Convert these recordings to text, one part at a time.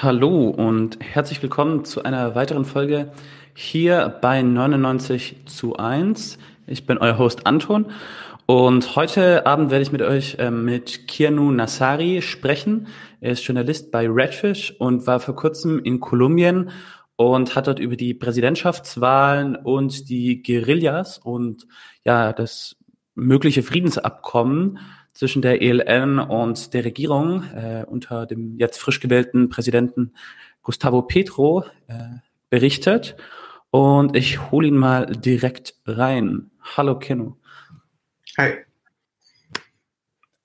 Hallo und herzlich willkommen zu einer weiteren Folge hier bei 99 zu 1. Ich bin euer Host Anton und heute Abend werde ich mit euch äh, mit Kianu Nassari sprechen. Er ist Journalist bei Redfish und war vor kurzem in Kolumbien und hat dort über die Präsidentschaftswahlen und die Guerillas und ja, das mögliche Friedensabkommen zwischen der ELN und der Regierung äh, unter dem jetzt frisch gewählten Präsidenten Gustavo Petro äh, berichtet. Und ich hole ihn mal direkt rein. Hallo Kenno. Hi.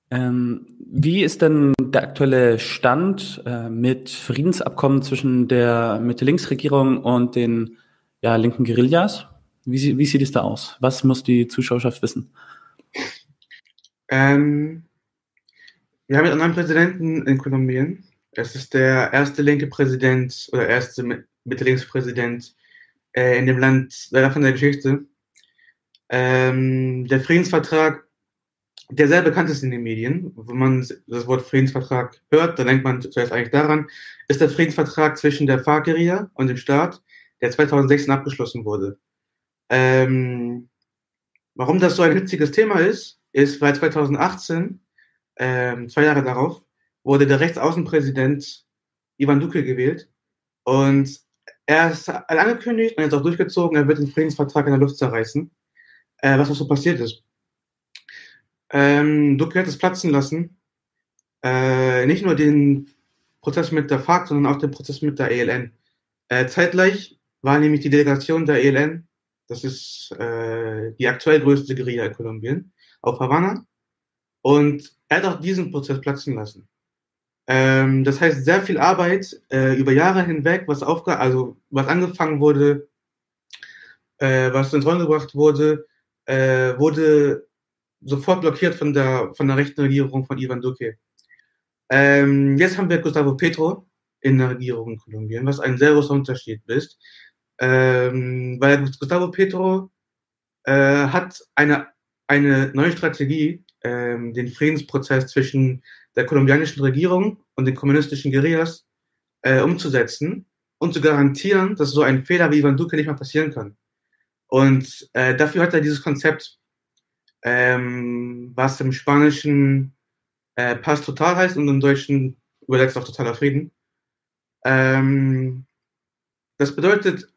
Ähm, wie ist denn der aktuelle Stand äh, mit Friedensabkommen zwischen der Mitte-Links-Regierung und den ja, linken Guerillas? Wie, wie sieht es da aus? Was muss die Zuschauerschaft wissen? Ähm, wir haben einen neuen Präsidenten in Kolumbien. Es ist der erste linke Präsident oder erste Mitte-Links-Präsident äh, in dem Land leider von der Geschichte. Ähm, der Friedensvertrag, der sehr bekannt ist in den Medien, wenn man das Wort Friedensvertrag hört, dann denkt man zuerst eigentlich daran, ist der Friedensvertrag zwischen der FARC-Guerilla und dem Staat, der 2016 abgeschlossen wurde. Ähm, warum das so ein hitziges Thema ist, ist, weil 2018, ähm, zwei Jahre darauf, wurde der Rechtsaußenpräsident Ivan Duque gewählt. Und er ist angekündigt und jetzt auch durchgezogen, er wird den Friedensvertrag in der Luft zerreißen, äh, was auch so passiert ist. Ähm, Duque hat es platzen lassen. Äh, nicht nur den Prozess mit der FARC, sondern auch den Prozess mit der ELN. Äh, zeitgleich war nämlich die Delegation der ELN, das ist äh, die aktuell größte Guerilla in Kolumbien, auf Havanna. Und er hat auch diesen Prozess platzen lassen. Ähm, das heißt, sehr viel Arbeit äh, über Jahre hinweg, was, aufge also, was angefangen wurde, äh, was ins Rollen gebracht wurde, äh, wurde sofort blockiert von der, von der rechten Regierung von Ivan Duque. Ähm, jetzt haben wir Gustavo Petro in der Regierung in Kolumbien, was ein sehr großer Unterschied ist, ähm, weil Gustavo Petro äh, hat eine eine neue Strategie, ähm, den Friedensprozess zwischen der kolumbianischen Regierung und den kommunistischen Guerillas äh, umzusetzen und zu garantieren, dass so ein Fehler wie Ivan Duque nicht mehr passieren kann. Und äh, dafür hat er dieses Konzept, ähm, was im Spanischen äh, Paz total heißt und im Deutschen übersetzt auf totaler Frieden. Ähm, das bedeutet,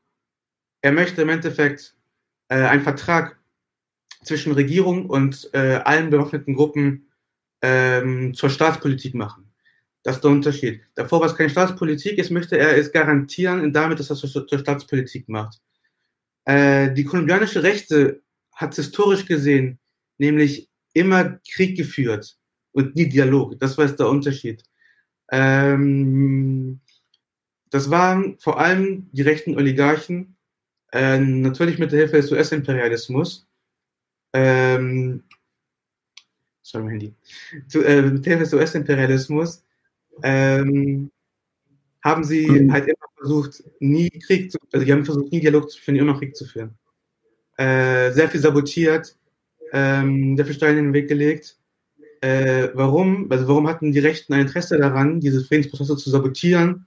er möchte im Endeffekt äh, einen Vertrag zwischen Regierung und äh, allen bewaffneten Gruppen ähm, zur Staatspolitik machen. Das ist der Unterschied. Davor, was keine Staatspolitik ist, möchte er es garantieren, damit, dass er es zur, zur Staatspolitik macht. Äh, die kolumbianische Rechte hat historisch gesehen nämlich immer Krieg geführt und nie Dialog. Das war der Unterschied. Ähm, das waren vor allem die rechten Oligarchen, äh, natürlich mit der Hilfe des US-Imperialismus, ähm, sorry, mein Handy, zu, äh, mit Hilfe des US-Imperialismus ähm, haben sie mhm. halt immer versucht, nie Krieg zu, also die haben versucht, nie Dialog zu führen, immer Krieg zu führen. Äh, sehr viel sabotiert, ähm, sehr viel Steine in den Weg gelegt. Äh, warum? Also warum hatten die Rechten ein Interesse daran, diese Friedensprozesse zu sabotieren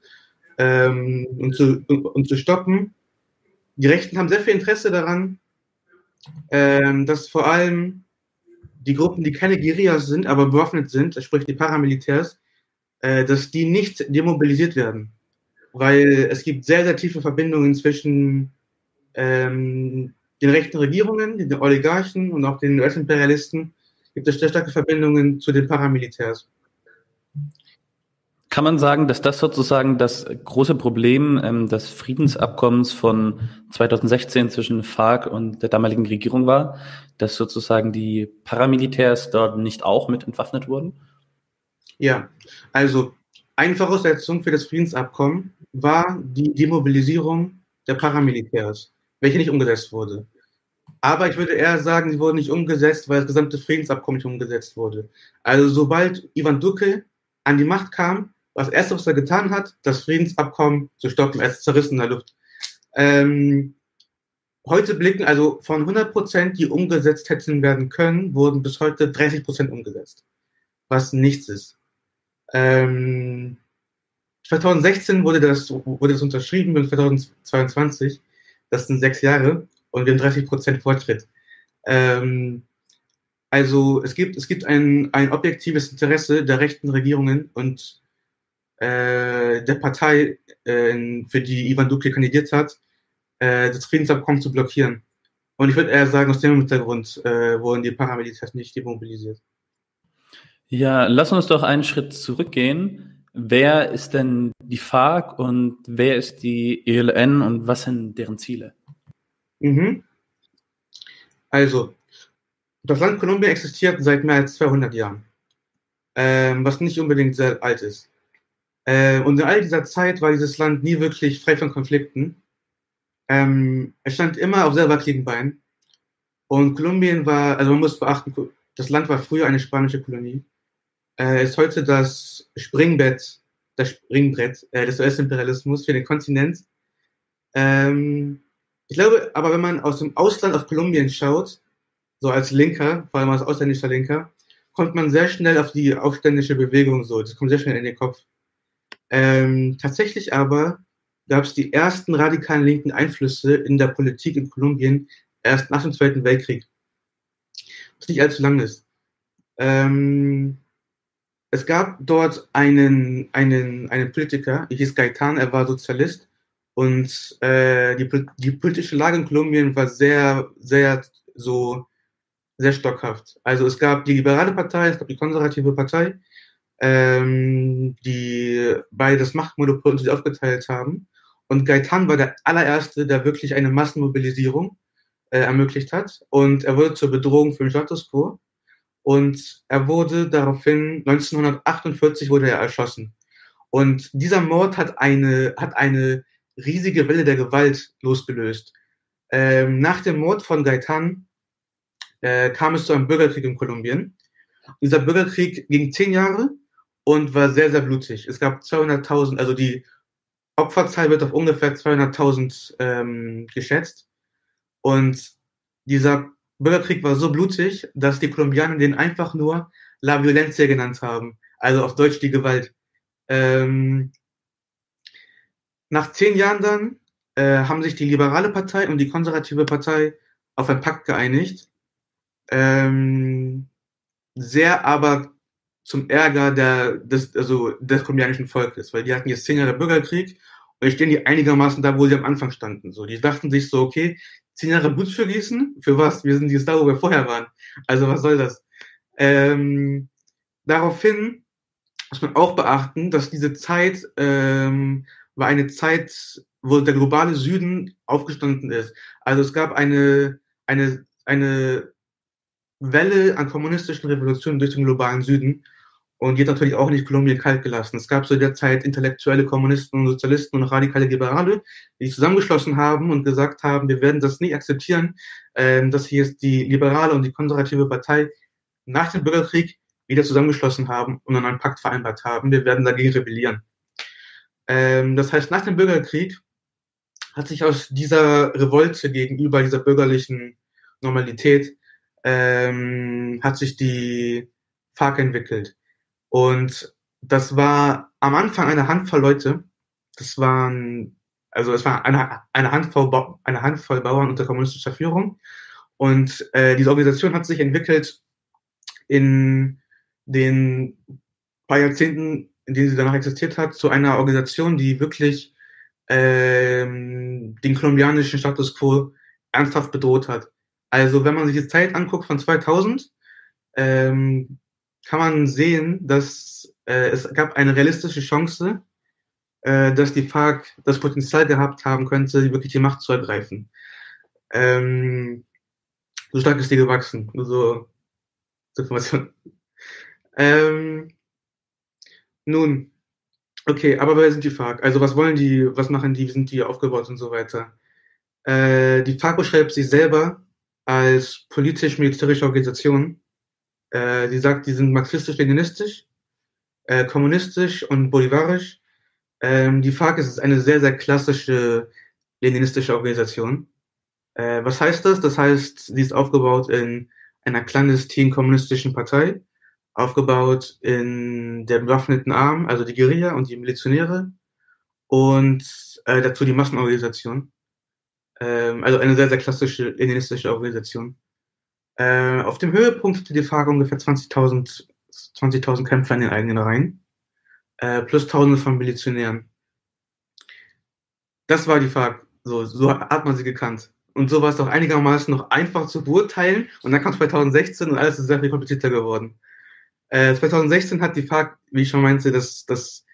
ähm, und, zu, und, und zu stoppen? Die Rechten haben sehr viel Interesse daran, ähm, dass vor allem die Gruppen, die keine Guerillas sind, aber bewaffnet sind, sprich die Paramilitärs, äh, dass die nicht demobilisiert werden. Weil es gibt sehr, sehr tiefe Verbindungen zwischen ähm, den rechten Regierungen, den Oligarchen und auch den US-Imperialisten. Gibt es sehr starke Verbindungen zu den Paramilitärs. Kann man sagen, dass das sozusagen das große Problem ähm, des Friedensabkommens von 2016 zwischen FARC und der damaligen Regierung war, dass sozusagen die Paramilitärs dort nicht auch mit entwaffnet wurden? Ja, also eine Voraussetzung für das Friedensabkommen war die Demobilisierung der Paramilitärs, welche nicht umgesetzt wurde. Aber ich würde eher sagen, sie wurden nicht umgesetzt, weil das gesamte Friedensabkommen nicht umgesetzt wurde. Also sobald Ivan Duque an die Macht kam, das erste, was er getan hat, das Friedensabkommen zu stoppen. Er ist zerrissen in der Luft. Ähm, heute blicken also von 100 Prozent, die umgesetzt hätten werden können, wurden bis heute 30 Prozent umgesetzt. Was nichts ist. Ähm, 2016 wurde das, wurde das unterschrieben und 2022, das sind sechs Jahre und wir haben 30 Prozent Fortschritt. Ähm, also es gibt, es gibt ein, ein objektives Interesse der rechten Regierungen und äh, der Partei, äh, für die Ivan Duque kandidiert hat, äh, das Friedensabkommen zu blockieren. Und ich würde eher sagen, aus dem Hintergrund äh, wurden die Paramilitärs nicht demobilisiert. Ja, lass uns doch einen Schritt zurückgehen. Wer ist denn die FARC und wer ist die ELN und was sind deren Ziele? Mhm. Also, das Land Kolumbien existiert seit mehr als 200 Jahren, ähm, was nicht unbedingt sehr alt ist. Äh, und in all dieser Zeit war dieses Land nie wirklich frei von Konflikten. Ähm, es stand immer auf sehr wackeligen Beinen. Und Kolumbien war, also man muss beachten, das Land war früher eine spanische Kolonie. Äh, ist heute das Springbett, das Springbrett äh, des US-Imperialismus für den Kontinent. Ähm, ich glaube, aber wenn man aus dem Ausland auf Kolumbien schaut, so als Linker, vor allem als ausländischer Linker, kommt man sehr schnell auf die aufständische Bewegung so. Das kommt sehr schnell in den Kopf. Ähm, tatsächlich aber gab es die ersten radikalen linken Einflüsse in der Politik in Kolumbien erst nach dem Zweiten Weltkrieg. Was nicht allzu lang ist. Ähm, es gab dort einen, einen, einen Politiker, ich hieß Gaitan, er war Sozialist und äh, die, die politische Lage in Kolumbien war sehr, sehr so sehr stockhaft. Also es gab die liberale Partei, es gab die konservative Partei, ähm, die beide das Machtmonopol sich aufgeteilt haben. Und Gaetan war der allererste, der wirklich eine Massenmobilisierung äh, ermöglicht hat. Und er wurde zur Bedrohung für den Status quo. Und er wurde daraufhin, 1948 wurde er erschossen. Und dieser Mord hat eine, hat eine riesige Welle der Gewalt losgelöst. Ähm, nach dem Mord von Gaetan äh, kam es zu einem Bürgerkrieg in Kolumbien. Und dieser Bürgerkrieg ging zehn Jahre und war sehr, sehr blutig. Es gab 200.000, also die Opferzahl wird auf ungefähr 200.000 ähm, geschätzt. Und dieser Bürgerkrieg war so blutig, dass die Kolumbianer den einfach nur La Violencia genannt haben. Also auf Deutsch die Gewalt. Ähm, nach zehn Jahren dann äh, haben sich die liberale Partei und die konservative Partei auf einen Pakt geeinigt, ähm, sehr aber zum Ärger der, des, also des kolumbianischen Volkes, weil die hatten jetzt zehn Jahre Bürgerkrieg und jetzt stehen die einigermaßen da, wo sie am Anfang standen. So, die dachten sich so, okay, zehn Jahre Blut vergießen? Für was? Wir sind jetzt da, wo wir vorher waren. Also was soll das? Ähm, daraufhin muss man auch beachten, dass diese Zeit ähm, war eine Zeit, wo der globale Süden aufgestanden ist. Also es gab eine, eine, eine Welle an kommunistischen Revolutionen durch den globalen Süden und die natürlich auch nicht Kolumbien kalt gelassen. Es gab zu der Zeit intellektuelle Kommunisten und Sozialisten und radikale Liberale, die zusammengeschlossen haben und gesagt haben, wir werden das nie akzeptieren, ähm, dass hier jetzt die liberale und die konservative Partei nach dem Bürgerkrieg wieder zusammengeschlossen haben und dann einen Pakt vereinbart haben. Wir werden dagegen rebellieren. Ähm, das heißt, nach dem Bürgerkrieg hat sich aus dieser Revolte gegenüber dieser bürgerlichen Normalität ähm, hat sich die FARC entwickelt. Und das war am Anfang eine Handvoll Leute. Das waren, also es war eine, eine, Handvoll, eine Handvoll Bauern unter kommunistischer Führung. Und äh, diese Organisation hat sich entwickelt in den paar Jahrzehnten, in denen sie danach existiert hat, zu einer Organisation, die wirklich ähm, den kolumbianischen Status quo ernsthaft bedroht hat. Also wenn man sich die Zeit anguckt von 2000, ähm, kann man sehen, dass äh, es gab eine realistische Chance, äh, dass die FARC das Potenzial gehabt haben könnte, wirklich die Macht zu ergreifen. Ähm, so stark ist die gewachsen. Nur so zur Information. Ähm, nun, okay, aber wer sind die FARC? Also was wollen die, was machen die, wie sind die aufgebaut und so weiter? Äh, die FARC beschreibt sich selber als politisch-militärische Organisation. Äh, sie sagt, die sind marxistisch-leninistisch, äh, kommunistisch und bolivarisch. Ähm, die FARC ist eine sehr, sehr klassische leninistische Organisation. Äh, was heißt das? Das heißt, sie ist aufgebaut in einer clandestinen kommunistischen Partei, aufgebaut in der bewaffneten Arm, also die Guerilla und die Milizionäre, und äh, dazu die Massenorganisation. Ähm, also eine sehr, sehr klassische leninistische Organisation. Äh, auf dem Höhepunkt hatte die FARC ungefähr 20.000 20 Kämpfer in den eigenen Reihen, äh, plus Tausende von Milizionären. Das war die FARC, so, so hat man sie gekannt. Und so war es doch einigermaßen noch einfach zu beurteilen. Und dann kam 2016 und alles ist sehr viel komplizierter geworden. Äh, 2016 hat die FARC, wie ich schon meinte, das, das,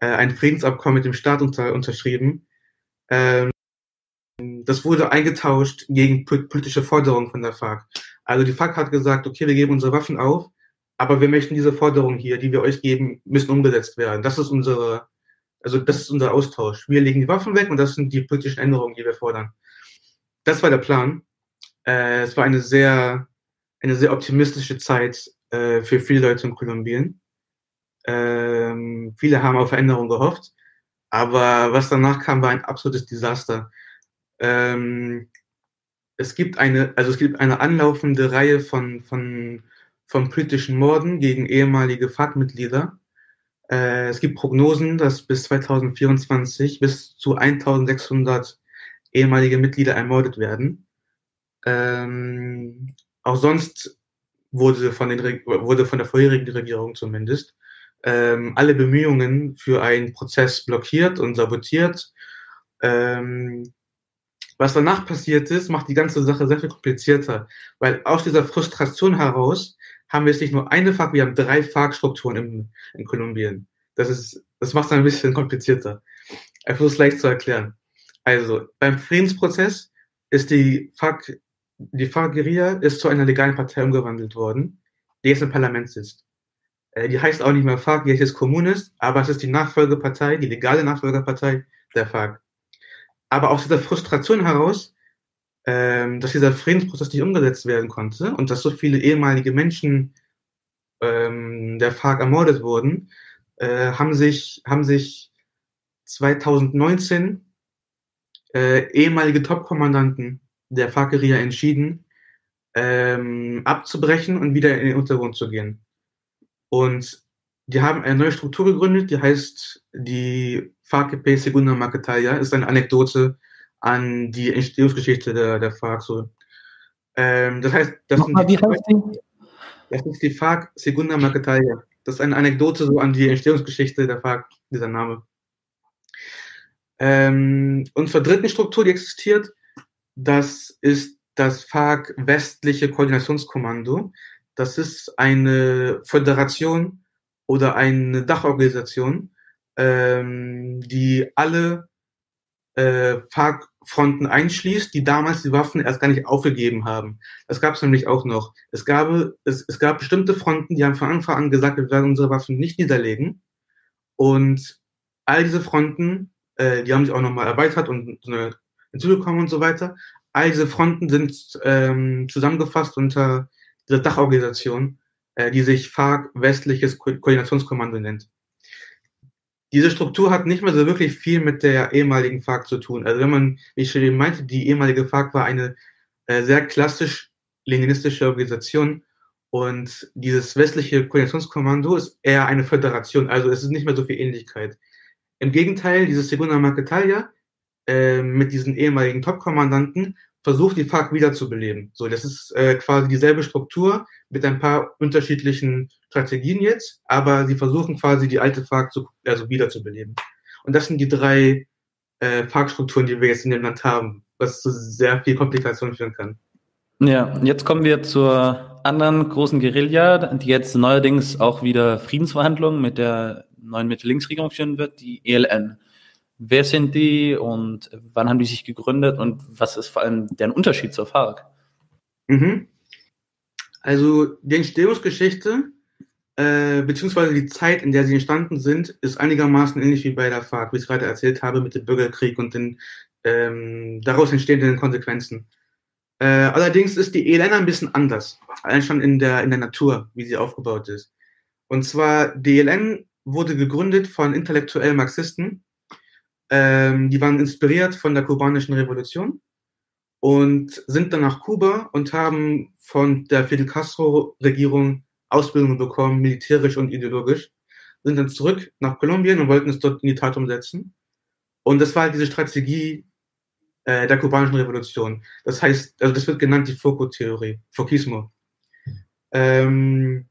äh, ein Friedensabkommen mit dem Staat unter, unterschrieben. Ähm, das wurde eingetauscht gegen politische Forderungen von der FARC. Also die FARC hat gesagt, okay, wir geben unsere Waffen auf, aber wir möchten diese Forderungen hier, die wir euch geben, müssen umgesetzt werden. Das ist unsere, also das ist unser Austausch. Wir legen die Waffen weg und das sind die politischen Änderungen, die wir fordern. Das war der Plan. Äh, es war eine sehr, eine sehr optimistische Zeit äh, für viele Leute in Kolumbien. Ähm, viele haben auf Veränderungen gehofft, aber was danach kam, war ein absolutes Desaster. Ähm, es gibt eine, also es gibt eine anlaufende Reihe von, von, von politischen Morden gegen ehemalige FARC-Mitglieder. Äh, es gibt Prognosen, dass bis 2024 bis zu 1600 ehemalige Mitglieder ermordet werden. Ähm, auch sonst wurde von, den, wurde von der vorherigen Regierung zumindest ähm, alle Bemühungen für einen Prozess blockiert und sabotiert. Ähm, was danach passiert ist, macht die ganze Sache sehr viel komplizierter, weil aus dieser Frustration heraus haben wir jetzt nicht nur eine FARC, wir haben drei FARC-Strukturen in, in Kolumbien. Das ist, das macht es ein bisschen komplizierter. Ich versuche es leicht zu erklären. Also, beim Friedensprozess ist die FARC, die FARC-Guerilla ist zu einer legalen Partei umgewandelt worden, die jetzt im Parlament sitzt. Äh, die heißt auch nicht mehr FARC, die heißt jetzt Kommunist, aber es ist die Nachfolgepartei, die legale Nachfolgepartei der FARC aber aus dieser Frustration heraus, ähm, dass dieser Friedensprozess nicht umgesetzt werden konnte und dass so viele ehemalige Menschen ähm, der FARC ermordet wurden, äh, haben sich, haben sich 2019 äh, ehemalige Top-Kommandanten der FARC-Guerilla entschieden, ähm, abzubrechen und wieder in den Untergrund zu gehen. Und die haben eine neue Struktur gegründet, die heißt die FARC Segunda Marquetalia, ist eine Anekdote an die Entstehungsgeschichte der, der FARC. So. Ähm, das heißt, das, Nochmal, die, das ist die FARC Segunda Marquetalia. Das ist eine Anekdote so an die Entstehungsgeschichte der FARC, dieser Name. Ähm, und zur dritten Struktur, die existiert, das ist das FARC Westliche Koordinationskommando. Das ist eine Föderation oder eine Dachorganisation, ähm, die alle äh, FARC-Fronten einschließt, die damals die Waffen erst gar nicht aufgegeben haben. Das gab es nämlich auch noch. Es gab, es, es gab bestimmte Fronten, die haben von Anfang an gesagt, wir werden unsere Waffen nicht niederlegen. Und all diese Fronten, äh, die haben sich auch nochmal erweitert und äh, hinzugekommen und so weiter. All diese Fronten sind ähm, zusammengefasst unter dieser Dachorganisation, die sich FARC Westliches Ko Koordinationskommando nennt. Diese Struktur hat nicht mehr so wirklich viel mit der ehemaligen FARC zu tun. Also wenn man, wie ich schon meinte, die ehemalige FARC war eine äh, sehr klassisch leninistische Organisation und dieses westliche Koordinationskommando ist eher eine Föderation, also es ist nicht mehr so viel Ähnlichkeit. Im Gegenteil, dieses Segunda Marquetalia äh, mit diesen ehemaligen Top-Kommandanten versucht, die FARC wiederzubeleben. So, das ist äh, quasi dieselbe Struktur mit ein paar unterschiedlichen Strategien jetzt, aber sie versuchen quasi die alte FARC zu, also wiederzubeleben. Und das sind die drei äh, FARC-Strukturen, die wir jetzt in dem Land haben, was zu sehr viel Komplikation führen kann. Ja, jetzt kommen wir zur anderen großen Guerilla, die jetzt neuerdings auch wieder Friedensverhandlungen mit der neuen Mitte-Links-Regierung führen wird, die ELN. Wer sind die und wann haben die sich gegründet und was ist vor allem deren Unterschied zur FARC? Mhm. Also die Entstehungsgeschichte äh, beziehungsweise die Zeit, in der sie entstanden sind, ist einigermaßen ähnlich wie bei der FARC, wie ich gerade erzählt habe, mit dem Bürgerkrieg und den ähm, daraus entstehenden Konsequenzen. Äh, allerdings ist die ELN ein bisschen anders, allein schon in der, in der Natur, wie sie aufgebaut ist. Und zwar, die ELN wurde gegründet von intellektuellen Marxisten, ähm, die waren inspiriert von der kubanischen Revolution und sind dann nach Kuba und haben von der Fidel Castro-Regierung Ausbildung bekommen, militärisch und ideologisch, sind dann zurück nach Kolumbien und wollten es dort in die Tat umsetzen. Und das war halt diese Strategie äh, der kubanischen Revolution. Das heißt, also das wird genannt die Foucault-Theorie, Fouquismo. Ähm,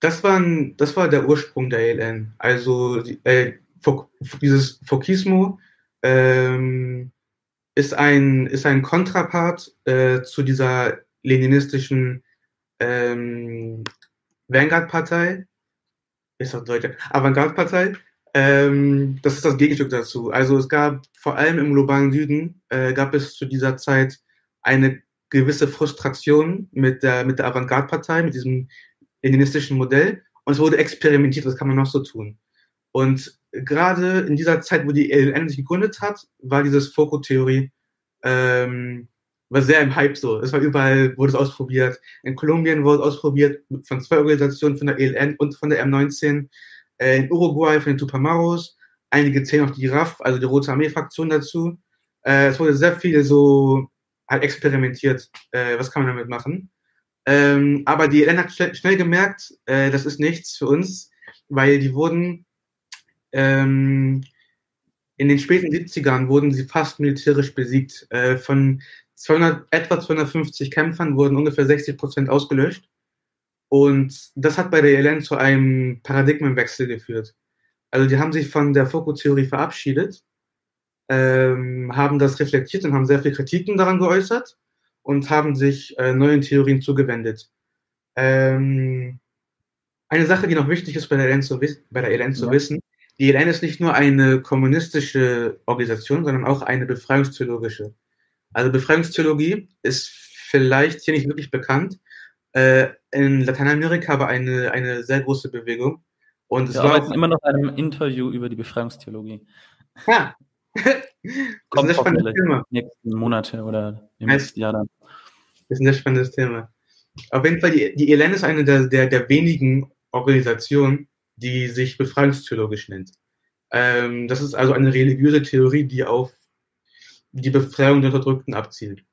das, waren, das war der Ursprung der ELN. Also äh, dieses Fouquismo ähm, ist, ein, ist ein Kontrapart äh, zu dieser leninistischen ähm, Vanguard-Partei, ist das Deutsche, Avantgarde-Partei. Ähm, das ist das Gegenstück dazu. Also es gab vor allem im globalen Süden, äh, gab es zu dieser Zeit eine gewisse Frustration mit der, mit der Avantgarde-Partei, mit diesem leninistischen Modell. Und es wurde experimentiert, was kann man noch so tun. Und gerade in dieser Zeit, wo die ELN sich gegründet hat, war dieses Foucault-Theorie ähm, war sehr im Hype so. Es war überall, wurde es ausprobiert. In Kolumbien wurde es ausprobiert von zwei Organisationen, von der ELN und von der M19. Äh, in Uruguay von den Tupamaros. Einige zählen auch die RAF, also die Rote Armee-Fraktion dazu. Äh, es wurde sehr viel so halt experimentiert. Äh, was kann man damit machen? Ähm, aber die ELN hat schnell, schnell gemerkt, äh, das ist nichts für uns, weil die wurden ähm, in den späten 70ern wurden sie fast militärisch besiegt. Äh, von 200, etwa 250 Kämpfern wurden ungefähr 60 Prozent ausgelöscht. Und das hat bei der ELN zu einem Paradigmenwechsel geführt. Also die haben sich von der Foucault-Theorie verabschiedet, ähm, haben das reflektiert und haben sehr viele Kritiken daran geäußert und haben sich äh, neuen Theorien zugewendet. Ähm, eine Sache, die noch wichtig ist bei der ELN zu, bei der ELN zu ja. wissen, die ELN ist nicht nur eine kommunistische Organisation, sondern auch eine befreiungstheologische. Also Befreiungstheologie ist vielleicht hier nicht wirklich bekannt. Äh, in Lateinamerika aber eine, eine sehr große Bewegung. Und es Wir war arbeiten immer noch einem Interview über die Befreiungstheologie. Ja. Kommt das ist ein spannendes Thema. nächsten Monate oder im nächsten Jahr dann. Das ist ein sehr spannendes Thema. Auf jeden Fall, die, die ELN ist eine der, der, der wenigen Organisationen, die sich befreiungstheologisch nennt. Ähm, das ist also eine religiöse Theorie, die auf die Befreiung der Unterdrückten abzielt.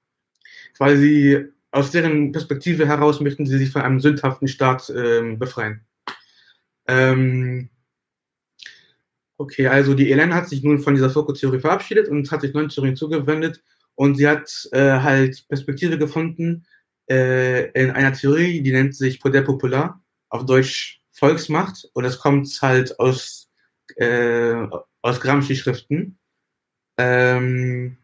Sie aus deren Perspektive heraus möchten sie sich von einem sündhaften Staat ähm, befreien. Ähm, okay, also die Elen hat sich nun von dieser Foucault-Theorie verabschiedet und hat sich neuen Theorien zugewendet und sie hat äh, halt Perspektive gefunden äh, in einer Theorie, die nennt sich Poder Popular, auf Deutsch Volksmacht und das kommt halt aus, äh, aus Gramsci-Schriften. Ähm,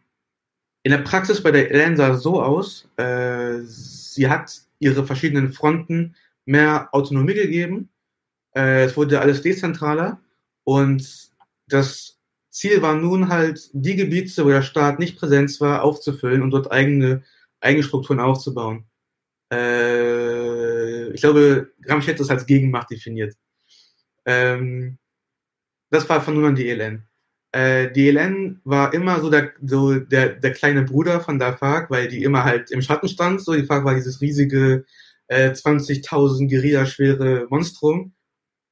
in der Praxis bei der es so aus, äh, sie hat ihre verschiedenen Fronten mehr Autonomie gegeben. Äh, es wurde alles dezentraler und das Ziel war nun halt, die Gebiete, wo der Staat nicht präsent war, aufzufüllen und dort eigene, eigene Strukturen aufzubauen. Äh, ich glaube, Gramsci hat das als Gegenmacht definiert. Ähm, das war von nun an die ELN. Äh, die ELN war immer so der, so der, der kleine Bruder von der FARC, weil die immer halt im Schatten stand. So, die FARC war dieses riesige äh, 20.000 Guerilla schwere Monstrum.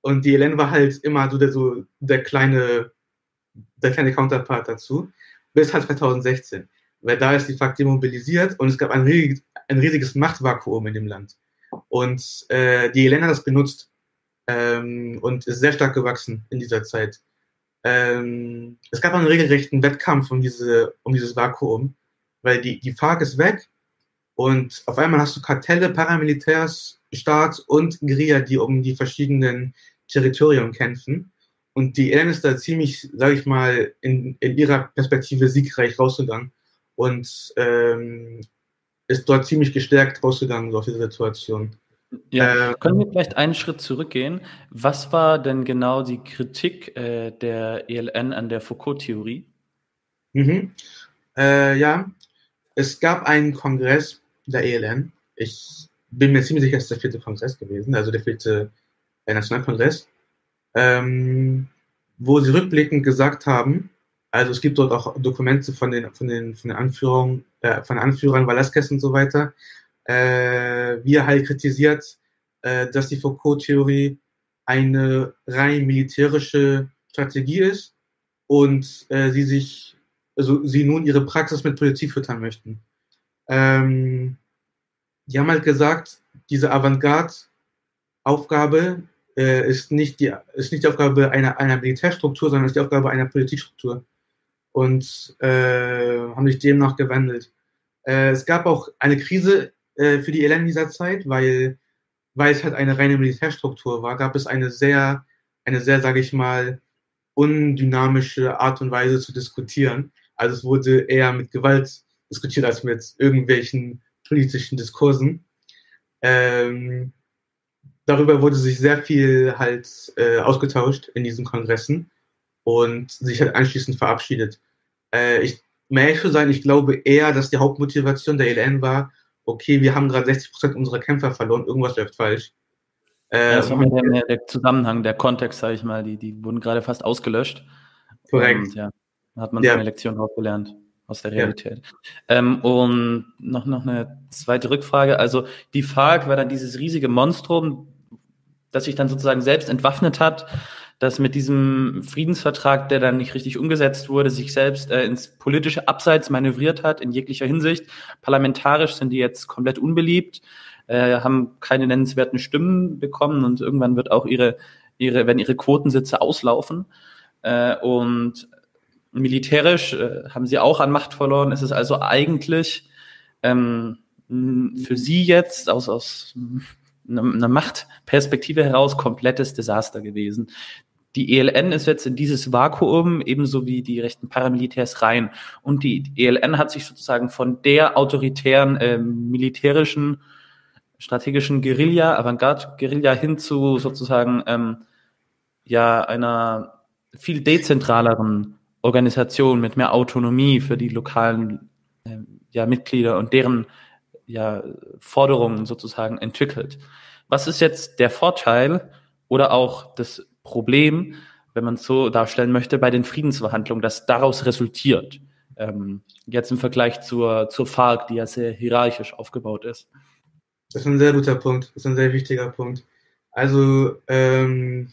Und die ELN war halt immer so der, so der kleine, der kleine Counterpart dazu. Bis halt 2016. Weil da ist die FARC demobilisiert und es gab ein, riesig, ein riesiges Machtvakuum in dem Land. Und äh, die ELN hat das benutzt ähm, und ist sehr stark gewachsen in dieser Zeit. Ähm, es gab einen regelrechten Wettkampf um, diese, um dieses Vakuum, weil die, die FARC ist weg und auf einmal hast du Kartelle, Paramilitärs, Staat und Guerilla, die um die verschiedenen Territorien kämpfen. Und die ELN ist da ziemlich, sage ich mal, in, in ihrer Perspektive siegreich rausgegangen und ähm, ist dort ziemlich gestärkt rausgegangen aus dieser Situation. Ja, äh, können wir vielleicht einen Schritt zurückgehen? Was war denn genau die Kritik äh, der ELN an der Foucault-Theorie? Mhm. Äh, ja, es gab einen Kongress der ELN. Ich bin mir ziemlich sicher, es ist der vierte Kongress gewesen, also der vierte äh, Nationalkongress, ähm, wo sie rückblickend gesagt haben, also es gibt dort auch Dokumente von den, von den, von den Anführungen, äh, von Anführern Velasquez und so weiter, äh, wie er halt kritisiert, äh, dass die Foucault-Theorie eine rein militärische Strategie ist und äh, sie sich, also sie nun ihre Praxis mit Politik füttern möchten. Ähm, die haben halt gesagt, diese Avantgarde-Aufgabe äh, ist, nicht die, ist nicht die Aufgabe einer, einer Militärstruktur, sondern ist die Aufgabe einer Politikstruktur. Und äh, haben sich demnach gewandelt. Äh, es gab auch eine Krise äh, für die ELN dieser Zeit, weil, weil es halt eine reine Militärstruktur war, gab es eine sehr, eine sehr, sage ich mal, undynamische Art und Weise zu diskutieren. Also es wurde eher mit Gewalt diskutiert als mit irgendwelchen politischen Diskursen. Ähm, darüber wurde sich sehr viel halt äh, ausgetauscht in diesen Kongressen und sich halt anschließend verabschiedet. Äh, ich mehr zu sein, ich glaube eher, dass die Hauptmotivation der ELN war, okay, wir haben gerade 60 Prozent unserer Kämpfer verloren, irgendwas läuft falsch. Äh, ja, das war der, der, Zusammenhang, der Kontext, sage ich mal, die, die wurden gerade fast ausgelöscht. Korrekt. Und, ja, da hat man ja. seine Lektion auch gelernt aus der Realität. Ja. Ähm, und noch, noch eine zweite Rückfrage. Also die FARC war dann dieses riesige Monstrum, das sich dann sozusagen selbst entwaffnet hat, das mit diesem Friedensvertrag, der dann nicht richtig umgesetzt wurde, sich selbst äh, ins politische Abseits manövriert hat in jeglicher Hinsicht. Parlamentarisch sind die jetzt komplett unbeliebt, äh, haben keine nennenswerten Stimmen bekommen und irgendwann wird auch ihre, ihre, werden ihre Quotensitze auslaufen. Äh, und militärisch äh, haben sie auch an Macht verloren. Es ist also eigentlich ähm, für sie jetzt aus, aus einer Machtperspektive heraus komplettes Desaster gewesen. Die ELN ist jetzt in dieses Vakuum ebenso wie die rechten Paramilitärs rein. Und die ELN hat sich sozusagen von der autoritären äh, militärischen strategischen Guerilla, Avantgarde-Guerilla hin zu sozusagen ähm, ja einer viel dezentraleren Organisation mit mehr Autonomie für die lokalen äh, ja, Mitglieder und deren ja, Forderungen sozusagen entwickelt. Was ist jetzt der Vorteil oder auch das Problem, wenn man es so darstellen möchte, bei den Friedensverhandlungen, das daraus resultiert? Ähm, jetzt im Vergleich zur, zur FARC, die ja sehr hierarchisch aufgebaut ist. Das ist ein sehr guter Punkt. Das ist ein sehr wichtiger Punkt. Also, ähm,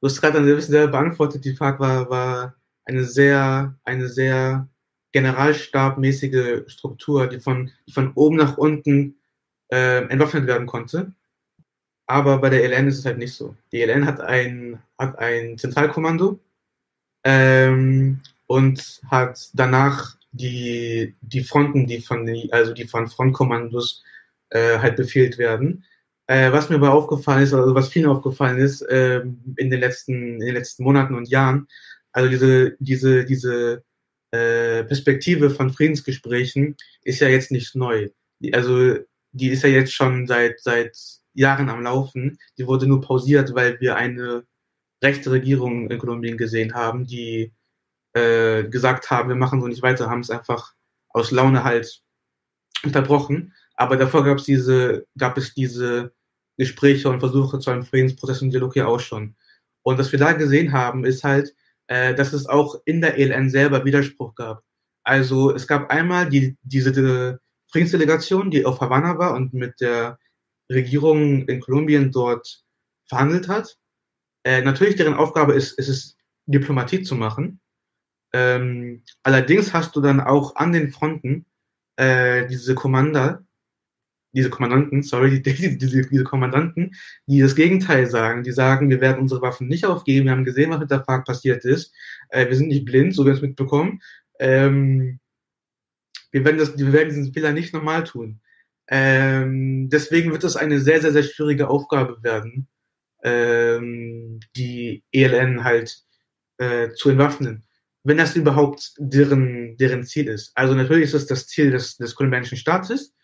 du hast gerade ein bisschen selber beantwortet. Die FARC war, war eine sehr, eine sehr generalstabmäßige Struktur, die von, die von oben nach unten äh, entwaffnet werden konnte. Aber bei der ELN ist es halt nicht so. Die ELN hat ein, hat ein Zentralkommando ähm, und hat danach die, die Fronten, die von, also die von Frontkommandos äh, halt befehlt werden. Äh, was mir aber aufgefallen ist, also was vielen aufgefallen ist äh, in, den letzten, in den letzten Monaten und Jahren, also diese, diese, diese äh, Perspektive von Friedensgesprächen ist ja jetzt nicht neu. Die, also die ist ja jetzt schon seit, seit Jahren am Laufen. Die wurde nur pausiert, weil wir eine rechte Regierung in Kolumbien gesehen haben, die äh, gesagt haben, wir machen so nicht weiter, haben es einfach aus Laune halt unterbrochen. Aber davor gab es diese, gab es diese Gespräche und Versuche zu einem Friedensprozess und Dialog ja auch schon. Und was wir da gesehen haben, ist halt, äh, dass es auch in der ELN selber Widerspruch gab. Also es gab einmal die, diese die Friedensdelegation, die auf Havanna war und mit der Regierung in Kolumbien dort verhandelt hat. Äh, natürlich, deren Aufgabe ist, ist es, Diplomatie zu machen. Ähm, allerdings hast du dann auch an den Fronten äh, diese Kommander, diese Kommandanten, sorry, die, diese, diese Kommandanten, die das Gegenteil sagen. Die sagen, wir werden unsere Waffen nicht aufgeben. Wir haben gesehen, was mit der FARC passiert ist. Äh, wir sind nicht blind, so wie wir es mitbekommen. Ähm, wir, werden das, wir werden diesen Fehler nicht normal tun. Ähm, deswegen wird es eine sehr, sehr, sehr schwierige Aufgabe werden, ähm, die ELN halt äh, zu entwaffnen. Wenn das überhaupt deren, deren Ziel ist. Also natürlich ist es das Ziel des, des kolumbianischen Staates,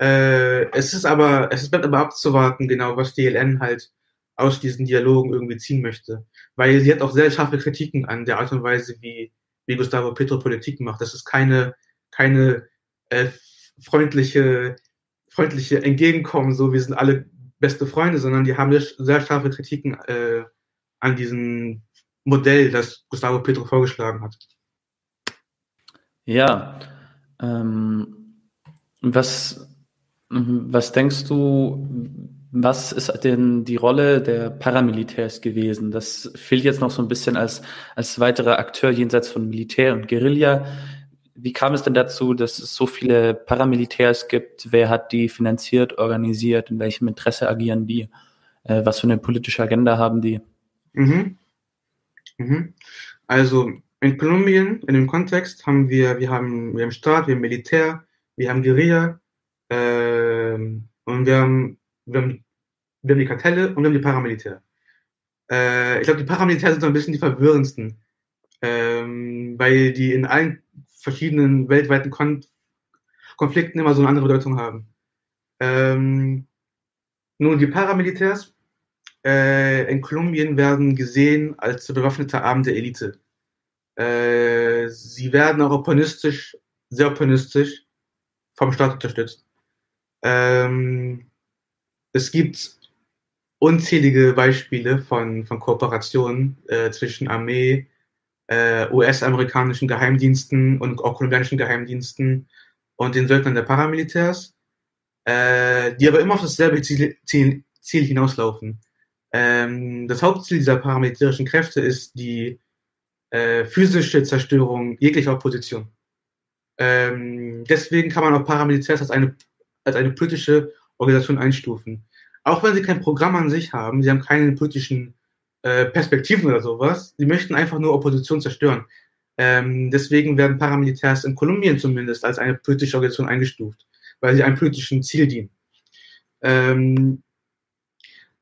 äh, es ist aber, es bleibt aber abzuwarten, genau, was die ELN halt aus diesen Dialogen irgendwie ziehen möchte. Weil sie hat auch sehr scharfe Kritiken an der Art und Weise, wie, wie Gustavo Petro Politik macht. Das ist keine, keine äh, freundliche, freundliche Entgegenkommen, so wir sind alle beste Freunde, sondern die haben sehr scharfe Kritiken äh, an diesem Modell, das Gustavo Petro vorgeschlagen hat. Ja, ähm, was Mhm. Was denkst du, was ist denn die Rolle der Paramilitärs gewesen? Das fehlt jetzt noch so ein bisschen als, als weiterer Akteur jenseits von Militär und Guerilla. Wie kam es denn dazu, dass es so viele Paramilitärs gibt? Wer hat die finanziert, organisiert? In welchem Interesse agieren die? Äh, was für eine politische Agenda haben die? Mhm. Mhm. Also in Kolumbien, in dem Kontext, haben wir, wir haben, wir haben Staat, wir haben Militär, wir haben Guerilla äh, und wir haben, wir, haben, wir haben die Kartelle und wir haben die Paramilitär. Äh, ich glaube, die Paramilitär sind so ein bisschen die verwirrendsten, ähm, weil die in allen verschiedenen weltweiten Kon Konflikten immer so eine andere Bedeutung haben. Ähm, nun, die Paramilitärs äh, in Kolumbien werden gesehen als bewaffnete Arm der Elite. Äh, sie werden auch opportunistisch, sehr opportunistisch vom Staat unterstützt. Ähm, es gibt unzählige Beispiele von, von Kooperationen äh, zwischen Armee, äh, US-amerikanischen Geheimdiensten und auch kolumbianischen Geheimdiensten und den Söldnern der Paramilitärs, äh, die aber immer auf dasselbe Ziel, Ziel, Ziel hinauslaufen. Ähm, das Hauptziel dieser paramilitärischen Kräfte ist die äh, physische Zerstörung jeglicher Opposition. Ähm, deswegen kann man auch Paramilitärs als eine, als eine politische Organisation einstufen. Auch wenn sie kein Programm an sich haben, sie haben keine politischen äh, Perspektiven oder sowas, sie möchten einfach nur Opposition zerstören. Ähm, deswegen werden Paramilitärs in Kolumbien zumindest als eine politische Organisation eingestuft, weil sie einem politischen Ziel dienen. Ähm,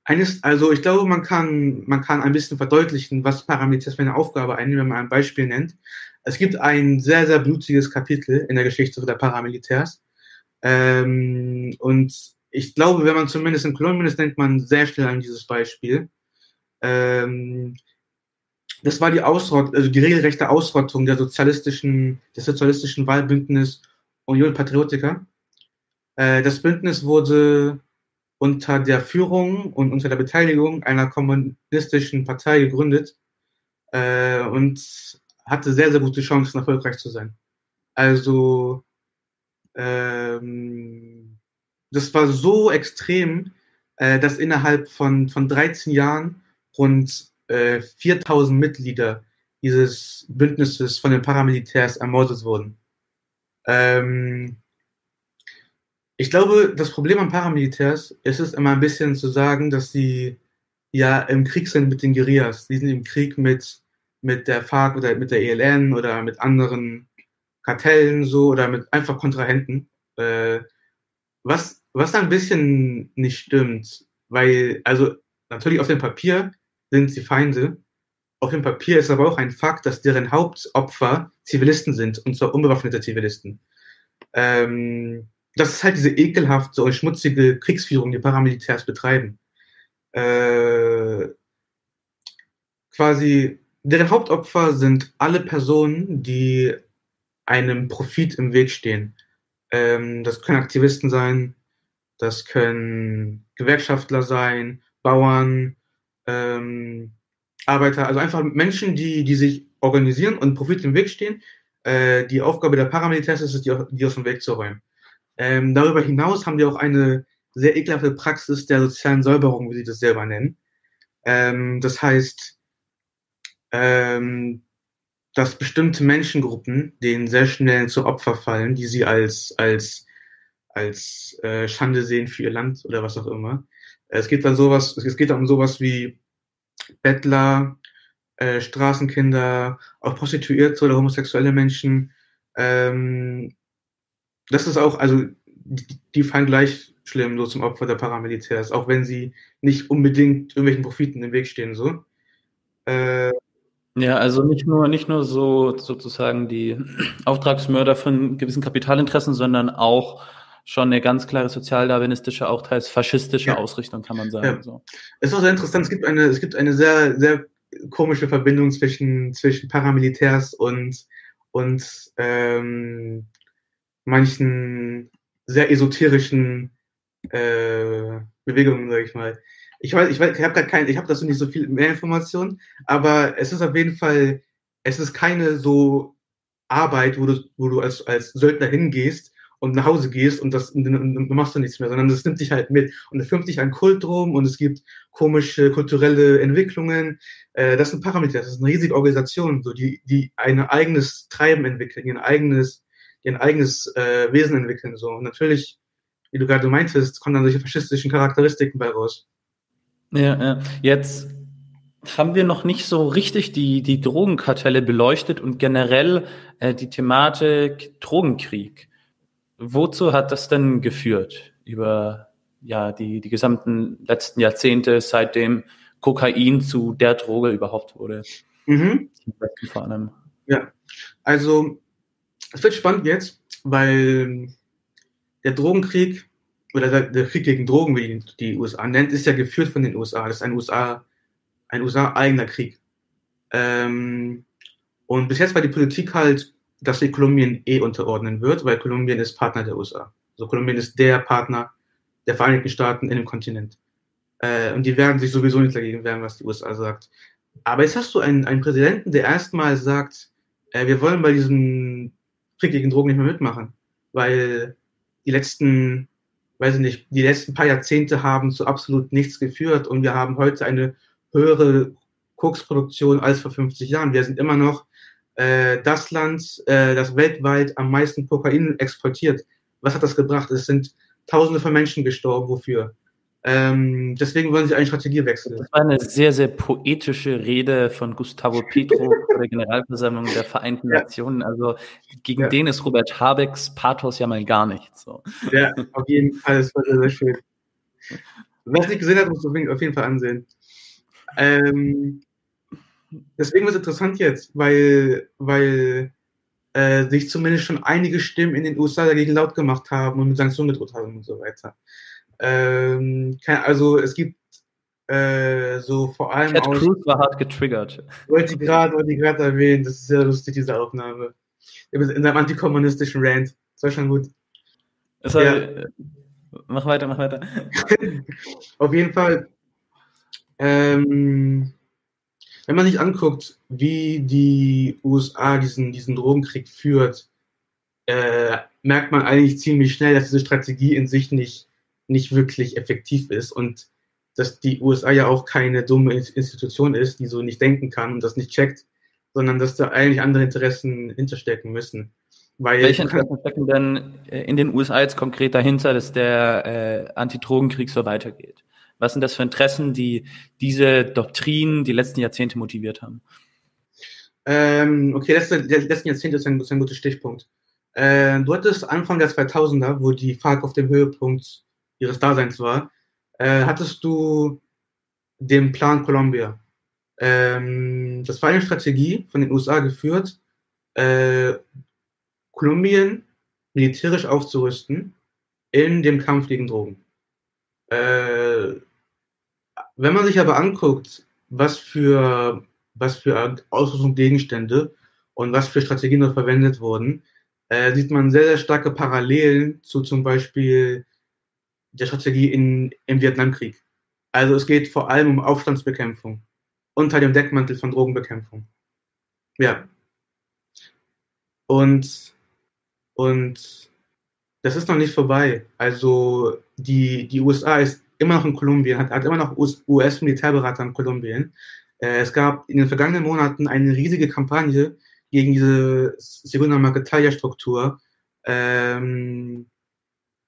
eines, also ich glaube, man kann, man kann ein bisschen verdeutlichen, was Paramilitärs für eine Aufgabe einnehmen, wenn man ein Beispiel nennt. Es gibt ein sehr, sehr blutiges Kapitel in der Geschichte der Paramilitärs. Ähm, und ich glaube, wenn man zumindest in Kolumbien ist, denkt man sehr schnell an dieses Beispiel. Ähm, das war die Ausrott, also die regelrechte Ausrottung der sozialistischen, des sozialistischen Wahlbündnis Union Patriotica. Äh, das Bündnis wurde unter der Führung und unter der Beteiligung einer kommunistischen Partei gegründet äh, und hatte sehr, sehr gute Chancen, erfolgreich zu sein. Also ähm, das war so extrem, äh, dass innerhalb von, von 13 Jahren rund äh, 4000 Mitglieder dieses Bündnisses von den Paramilitärs ermordet wurden. Ähm, ich glaube, das Problem an Paramilitärs ist es immer ein bisschen zu sagen, dass sie ja im Krieg sind mit den Guerillas. Die sind im Krieg mit, mit der FARC oder mit der ELN oder mit anderen Kartellen so oder mit einfach Kontrahenten. Äh, was, was ein bisschen nicht stimmt, weil, also natürlich auf dem Papier sind sie Feinde. Auf dem Papier ist aber auch ein Fakt, dass deren Hauptopfer Zivilisten sind, und zwar unbewaffnete Zivilisten. Ähm, das ist halt diese ekelhafte und schmutzige Kriegsführung, die Paramilitärs betreiben. Äh, quasi, deren Hauptopfer sind alle Personen, die einem Profit im Weg stehen. Ähm, das können Aktivisten sein, das können Gewerkschaftler sein, Bauern, ähm, Arbeiter, also einfach Menschen, die, die sich organisieren und Profit im Weg stehen. Äh, die Aufgabe der Paramilitärs ist es, die, die aus dem Weg zu räumen. Ähm, darüber hinaus haben die auch eine sehr ekelhafte Praxis der sozialen Säuberung, wie sie das selber nennen. Ähm, das heißt, ähm, dass bestimmte Menschengruppen denen sehr schnell zu Opfer fallen, die sie als, als, als äh, Schande sehen für ihr Land oder was auch immer. Es geht dann sowas, es geht dann um sowas wie Bettler, äh, Straßenkinder, auch Prostituierte oder homosexuelle Menschen. Ähm, das ist auch, also die, die fallen gleich schlimm so zum Opfer der Paramilitärs, auch wenn sie nicht unbedingt irgendwelchen Profiten im Weg stehen so. Äh, ja, also nicht nur, nicht nur so sozusagen die Auftragsmörder von gewissen Kapitalinteressen, sondern auch schon eine ganz klare sozialdarwinistische, auch teils faschistische ja. Ausrichtung, kann man sagen. Ja. So. Es ist auch sehr interessant, es gibt eine, es gibt eine sehr, sehr komische Verbindung zwischen, zwischen Paramilitärs und, und ähm, manchen sehr esoterischen äh, Bewegungen, sage ich mal. Ich weiß, ich weiß, ich habe gar kein, ich habe dazu nicht so viel mehr Informationen, aber es ist auf jeden Fall, es ist keine so Arbeit, wo du, wo du als, als Söldner hingehst und nach Hause gehst und das und, und, und machst du nichts mehr, sondern das nimmt dich halt mit und es filmt dich ein Kult drum und es gibt komische kulturelle Entwicklungen. Äh, das sind Parameter, das ist eine riesige Organisation, so die die ein eigenes Treiben entwickeln, ihr eigenes ihr eigenes äh, Wesen entwickeln so und natürlich, wie du gerade meintest, kommen dann solche faschistischen Charakteristiken bei raus. Ja, ja. Jetzt haben wir noch nicht so richtig die, die Drogenkartelle beleuchtet und generell äh, die Thematik Drogenkrieg. Wozu hat das denn geführt über ja, die, die gesamten letzten Jahrzehnte, seitdem Kokain zu der Droge überhaupt wurde? Mhm. Vor allem. Ja, also es wird spannend jetzt, weil der Drogenkrieg oder der, der Krieg gegen Drogen, wie ihn die USA nennt, ist ja geführt von den USA. Das ist ein USA, ein USA-eigener Krieg. Ähm, und bis jetzt war die Politik halt, dass sie Kolumbien eh unterordnen wird, weil Kolumbien ist Partner der USA. Also Kolumbien ist der Partner der Vereinigten Staaten in dem Kontinent. Äh, und die werden sich sowieso nicht dagegen wehren, was die USA sagt. Aber jetzt hast du einen, einen Präsidenten, der erstmal sagt, äh, wir wollen bei diesem Krieg gegen Drogen nicht mehr mitmachen, weil die letzten weiß ich nicht, die letzten paar Jahrzehnte haben zu absolut nichts geführt und wir haben heute eine höhere Koksproduktion als vor 50 Jahren. Wir sind immer noch äh, das Land, äh, das weltweit am meisten Kokain exportiert. Was hat das gebracht? Es sind Tausende von Menschen gestorben. Wofür? Ähm, deswegen wollen sie einen Strategiewechsel. Das war eine sehr, sehr poetische Rede von Gustavo Petro der Generalversammlung der Vereinten ja. Nationen. Also gegen ja. den ist Robert Habecks Pathos ja mal gar nichts. So. Ja, auf jeden Fall. Das war sehr, sehr schön. Wer es nicht gesehen hat, muss es auf jeden Fall ansehen. Ähm, deswegen wird es interessant jetzt, weil, weil äh, sich zumindest schon einige Stimmen in den USA dagegen laut gemacht haben und mit Sanktionen gedroht haben und so weiter. Ähm, also es gibt äh, so vor allem. Ted Cruz war hart getriggert. Wollte ich gerade erwähnen, das ist sehr lustig, diese Aufnahme. In seinem antikommunistischen Rant. Das war schon gut. Also, ja. Mach weiter, mach weiter. Auf jeden Fall, ähm, wenn man sich anguckt, wie die USA diesen, diesen Drogenkrieg führt, äh, merkt man eigentlich ziemlich schnell, dass diese Strategie in sich nicht nicht wirklich effektiv ist und dass die USA ja auch keine dumme Institution ist, die so nicht denken kann und das nicht checkt, sondern dass da eigentlich andere Interessen hinterstecken müssen. Weil Welche Interessen stecken denn äh, in den USA jetzt konkret dahinter, dass der äh, Antidrogenkrieg so weitergeht? Was sind das für Interessen, die diese Doktrin die letzten Jahrzehnte motiviert haben? Ähm, okay, letzte, letzten Jahrzehnte ist ein, ist ein guter Stichpunkt. Äh, du hattest Anfang der 2000er, wo die FARC auf dem Höhepunkt ihres Daseins war, äh, hattest du den Plan Columbia. Ähm, das war eine Strategie von den USA geführt, äh, Kolumbien militärisch aufzurüsten in dem Kampf gegen Drogen. Äh, wenn man sich aber anguckt, was für, was für Ausrüstungsgegenstände und was für Strategien dort verwendet wurden, äh, sieht man sehr, sehr starke Parallelen zu zum Beispiel der Strategie in, im Vietnamkrieg. Also es geht vor allem um Aufstandsbekämpfung unter dem Deckmantel von Drogenbekämpfung. Ja. Und, und das ist noch nicht vorbei. Also die, die USA ist immer noch in Kolumbien, hat, hat immer noch US-Militärberater in Kolumbien. Äh, es gab in den vergangenen Monaten eine riesige Kampagne gegen diese Segunda Marketalia-Struktur, ähm,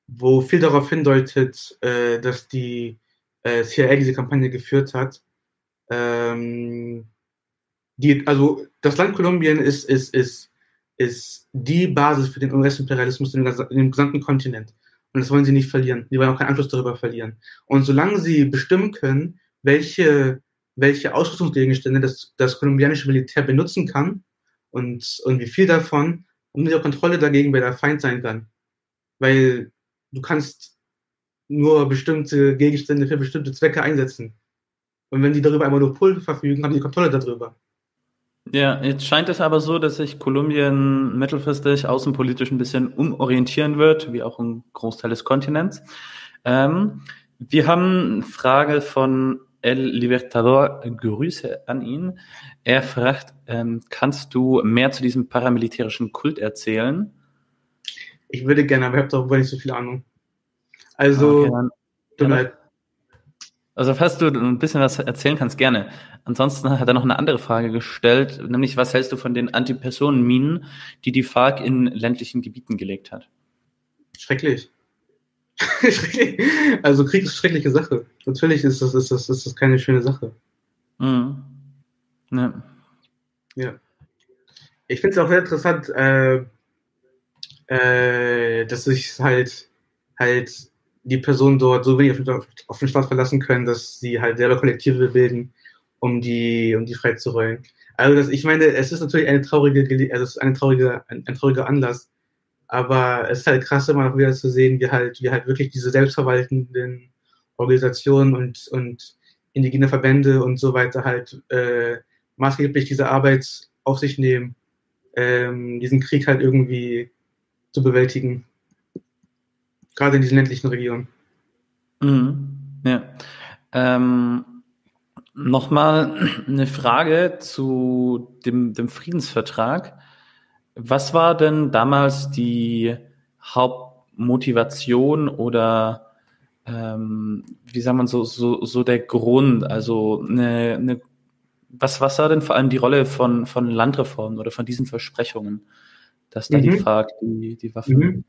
wo viel darauf hindeutet, äh, dass die äh, CIA diese Kampagne geführt hat. Ähm, die, also das Land Kolumbien ist, ist, ist, ist die Basis für den US-Imperialismus in, in dem gesamten Kontinent. Und das wollen sie nicht verlieren. Die wollen auch keinen Einfluss darüber verlieren. Und solange sie bestimmen können, welche, welche Ausrüstungsgegenstände das, das kolumbianische Militär benutzen kann und, und wie viel davon, haben sie auch Kontrolle dagegen, wer der Feind sein kann. Weil du kannst nur bestimmte Gegenstände für bestimmte Zwecke einsetzen. Und wenn die darüber ein Monopol verfügen, haben die Kontrolle darüber. Ja, jetzt scheint es aber so, dass sich Kolumbien mittelfristig außenpolitisch ein bisschen umorientieren wird, wie auch ein Großteil des Kontinents. Ähm, wir haben eine Frage von El Libertador, Grüße an ihn. Er fragt, ähm, kannst du mehr zu diesem paramilitärischen Kult erzählen? Ich würde gerne, aber ich habe darüber nicht so viel Ahnung. Also, okay, dann, ja, also falls du ein bisschen was erzählen kannst, gerne. Ansonsten hat er noch eine andere Frage gestellt, nämlich was hältst du von den Antipersonenminen, die die FARC in ländlichen Gebieten gelegt hat? Schrecklich. also Krieg ist eine schreckliche Sache. Natürlich ist das, ist das, ist das keine schöne Sache. Mhm. Ja. ja. Ich finde es auch sehr interessant, äh, äh, dass sich halt halt die Personen dort so wenig auf, auf den Staat verlassen können, dass sie halt selber Kollektive bilden, um die, um die frei zu rollen. Also das, ich meine, es ist natürlich eine traurige, also es ist eine traurige, ein, ein trauriger Anlass, aber es ist halt krass, immer wieder zu sehen, wie halt, wie halt wirklich diese selbstverwaltenden Organisationen und, und indigene Verbände und so weiter halt äh, maßgeblich diese Arbeit auf sich nehmen, ähm, diesen Krieg halt irgendwie zu bewältigen. Gerade in diesen ländlichen Regionen. Mhm. Ja. Ähm, Nochmal eine Frage zu dem, dem Friedensvertrag. Was war denn damals die Hauptmotivation oder ähm, wie sagt man so, so, so der Grund? Also eine, eine, was, was war denn vor allem die Rolle von, von Landreformen oder von diesen Versprechungen, dass da mhm. die FARC die, die Waffen mhm.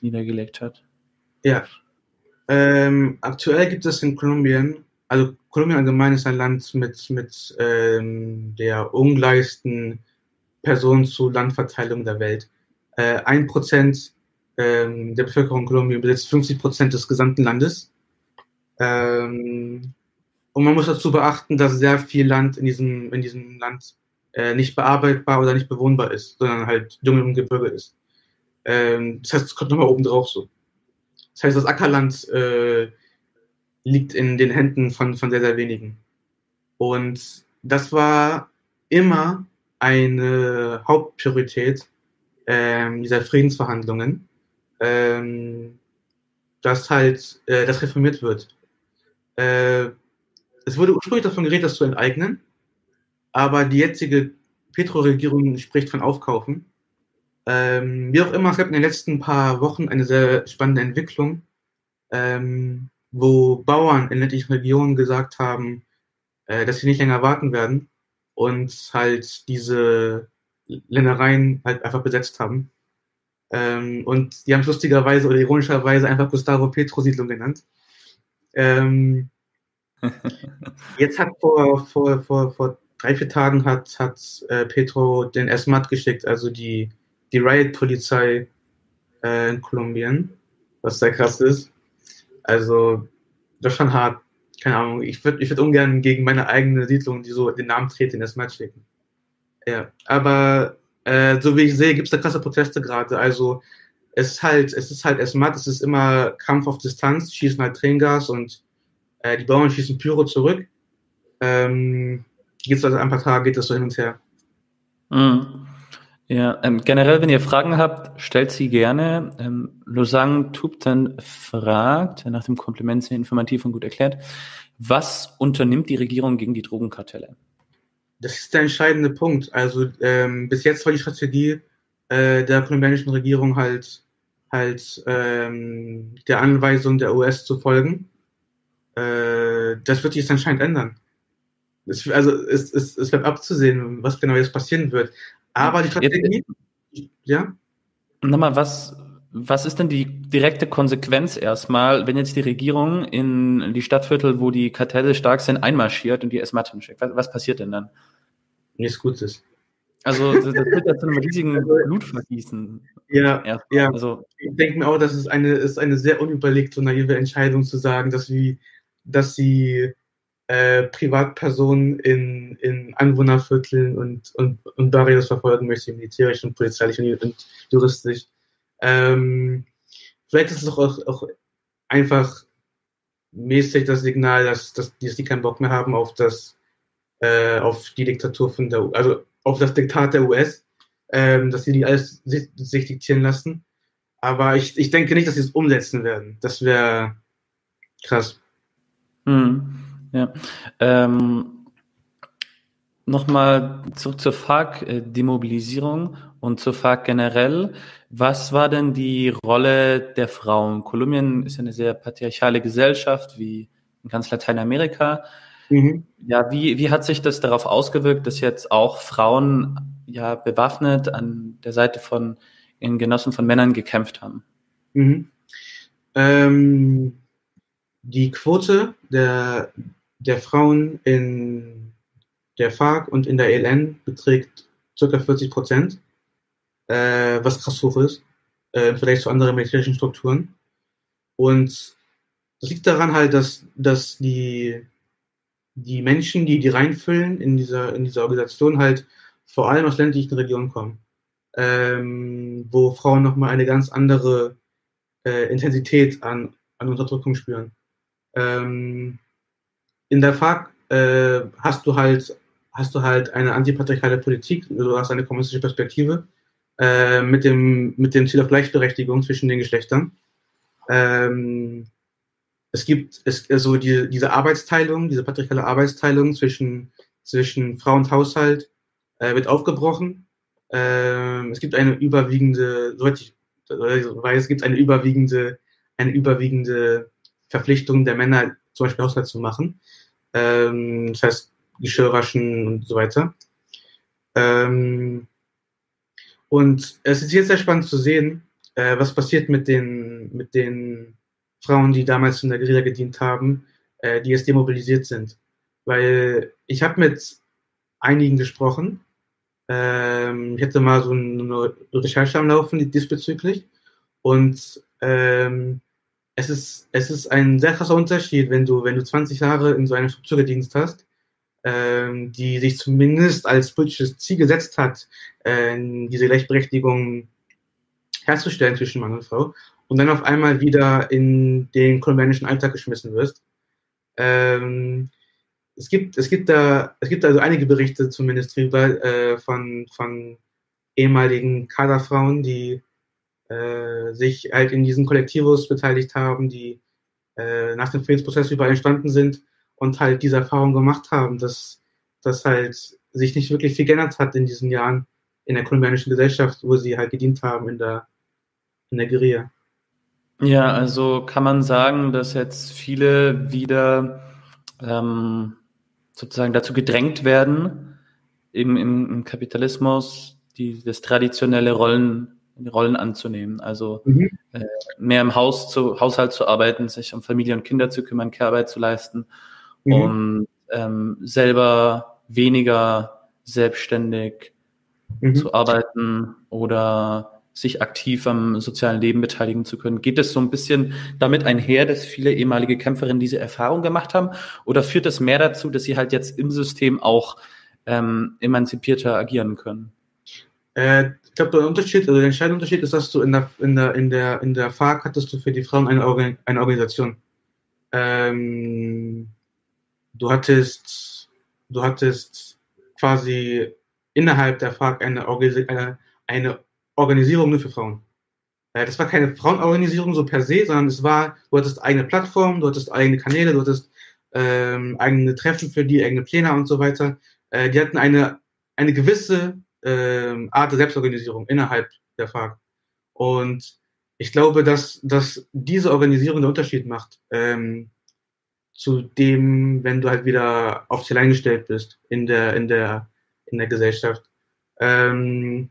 niedergelegt hat? Ja. Ähm, aktuell gibt es in Kolumbien, also Kolumbien allgemein ist ein Land mit, mit ähm, der ungleichsten Personen-zu-Landverteilung der Welt. Äh, ein Prozent ähm, der Bevölkerung Kolumbien besitzt 50 Prozent des gesamten Landes. Ähm, und man muss dazu beachten, dass sehr viel Land in diesem, in diesem Land äh, nicht bearbeitbar oder nicht bewohnbar ist, sondern halt Dschungel und Gebirge ist. Ähm, das heißt, es kommt nochmal oben drauf so. Das heißt, das Ackerland äh, liegt in den Händen von, von sehr, sehr wenigen. Und das war immer eine Hauptpriorität ähm, dieser Friedensverhandlungen, ähm, dass halt äh, das reformiert wird. Äh, es wurde ursprünglich davon geredet, das zu enteignen, aber die jetzige Petro-Regierung spricht von Aufkaufen. Ähm, wie auch immer, es gab in den letzten paar Wochen eine sehr spannende Entwicklung, ähm, wo Bauern in ländlichen Regionen gesagt haben, äh, dass sie nicht länger warten werden und halt diese Ländereien halt einfach besetzt haben. Ähm, und die haben lustigerweise oder ironischerweise einfach Gustavo Petro Siedlung genannt. Ähm, jetzt hat vor, vor, vor, vor drei, vier Tagen hat, hat äh, Petro den SMAT geschickt, also die, die Riot-Polizei äh, in Kolumbien, was sehr krass ist. Also, das ist schon hart keine Ahnung, ich würde ich würd ungern gegen meine eigene Siedlung, die so den Namen treten, in das Match schicken. Ja, aber äh, so wie ich sehe, gibt es da krasse Proteste gerade. Also es ist halt, es ist halt erstmal, es ist immer Kampf auf Distanz, schießen halt Tränengas und äh, die Bauern schießen Pyro zurück. Ähm, geht also ein paar Tage, geht das so hin und her. Mhm. Ja, ähm, generell, wenn ihr Fragen habt, stellt sie gerne. Ähm, Lausanne Tupten fragt, nach dem Kompliment sehr informativ und gut erklärt, was unternimmt die Regierung gegen die Drogenkartelle? Das ist der entscheidende Punkt. Also ähm, bis jetzt war die Strategie äh, der kolumbianischen Regierung halt halt ähm, der Anweisung der US zu folgen. Äh, das wird sich jetzt anscheinend ändern. Es, also es, es, es bleibt abzusehen, was genau jetzt passieren wird. Aber die Strategie, Jetzt, ja. Nochmal, was, was ist denn die direkte Konsequenz erstmal, wenn jetzt die Regierung in die Stadtviertel, wo die Kartelle stark sind, einmarschiert und die erstmal schickt? Was, was passiert denn dann? Nichts Gutes. Also das, das wird ja zu einem riesigen Blutvergießen. Ja, ja. Also, ich denke mir auch, das ist eine, ist eine sehr unüberlegte und naive Entscheidung zu sagen, dass, wie, dass sie äh, Privatpersonen in, in Anwohnervierteln und, und, und Barrios verfolgen möchte, militärisch und polizeilich und, und juristisch. Ähm, vielleicht ist es auch, auch einfach mäßig das Signal, dass, dass, dass die keinen Bock mehr haben auf das, äh, auf die Diktatur von der, also auf das Diktat der US, ähm, dass sie die alles sich, sich diktieren lassen. Aber ich, ich denke nicht, dass sie es umsetzen werden. Das wäre krass. Hm. Ja. Ähm, Nochmal zurück zur FARC-Demobilisierung äh, und zur FARC generell. Was war denn die Rolle der Frauen? Kolumbien ist ja eine sehr patriarchale Gesellschaft, wie in ganz Lateinamerika. Mhm. Ja, wie, wie hat sich das darauf ausgewirkt, dass jetzt auch Frauen ja bewaffnet an der Seite von ihren Genossen von Männern gekämpft haben? Mhm. Ähm, die Quote der, der Frauen in der FARC und in der ELN beträgt ca. 40 Prozent, äh, was krass hoch ist, äh, im Vergleich zu anderen militärischen Strukturen. Und das liegt daran halt, dass, dass die, die Menschen, die die reinfüllen in dieser, in dieser Organisation, halt vor allem aus ländlichen Regionen kommen, ähm, wo Frauen nochmal eine ganz andere äh, Intensität an, an Unterdrückung spüren. Ähm, in der FARC äh, hast du halt hast du halt eine antipatriarchale Politik, du hast eine kommunistische Perspektive äh, mit, dem, mit dem Ziel auf Gleichberechtigung zwischen den Geschlechtern. Ähm, es gibt es, also die, diese Arbeitsteilung, diese patriarchale Arbeitsteilung zwischen, zwischen Frau und Haushalt äh, wird aufgebrochen. Ähm, es gibt eine überwiegende, soweit ich weiß, es gibt eine überwiegende, eine überwiegende Verpflichtung der Männer, zum Beispiel Haushalt zu machen. Ähm, das heißt, Geschirr waschen und so weiter. Ähm, und es ist jetzt sehr spannend zu sehen, äh, was passiert mit den, mit den Frauen, die damals in der Guerilla gedient haben, äh, die jetzt demobilisiert sind. Weil ich habe mit einigen gesprochen. Ähm, ich hatte mal so eine Recherche am Laufen diesbezüglich. Und ähm, es ist, es ist ein sehr krasser Unterschied, wenn du, wenn du 20 Jahre in so einer Struktur gedient hast, ähm, die sich zumindest als politisches Ziel gesetzt hat, äh, diese Gleichberechtigung herzustellen zwischen Mann und Frau, und dann auf einmal wieder in den kolumbianischen Alltag geschmissen wirst. Ähm, es gibt, es gibt da, es gibt also einige Berichte zumindest drüber äh, von, von ehemaligen Kaderfrauen, die äh, sich halt in diesen Kollektivos beteiligt haben, die äh, nach dem Friedensprozess überall entstanden sind und halt diese Erfahrung gemacht haben, dass, dass halt sich nicht wirklich viel geändert hat in diesen Jahren in der kolumbianischen Gesellschaft, wo sie halt gedient haben in der, in der Guerilla. Ja, also kann man sagen, dass jetzt viele wieder ähm, sozusagen dazu gedrängt werden, eben im, im Kapitalismus die, das traditionelle Rollen Rollen anzunehmen. Also mhm. äh, mehr im Haus zu, Haushalt zu arbeiten, sich um Familie und Kinder zu kümmern, Care-Arbeit zu leisten mhm. und ähm, selber weniger selbstständig mhm. zu arbeiten oder sich aktiv am sozialen Leben beteiligen zu können. Geht es so ein bisschen damit einher, dass viele ehemalige Kämpferinnen diese Erfahrung gemacht haben? Oder führt es mehr dazu, dass sie halt jetzt im System auch ähm, emanzipierter agieren können? Äh, ich glaube, der Unterschied, also der entscheidende Unterschied ist, dass du in der, in der, in der, in der FARC hattest du für die Frauen eine, Organ eine Organisation. Ähm, du hattest, du hattest quasi innerhalb der FARC eine, eine, eine Organisierung nur für Frauen. Äh, das war keine Frauenorganisierung so per se, sondern es war, du hattest eigene Plattformen, du hattest eigene Kanäle, du hattest ähm, eigene Treffen für die, eigene Pläne und so weiter. Äh, die hatten eine, eine gewisse ähm, Art der Selbstorganisierung innerhalb der FARC. Und ich glaube, dass, dass diese Organisierung den Unterschied macht ähm, zu dem, wenn du halt wieder auf dich allein gestellt bist in der, in der, in der Gesellschaft. Ähm,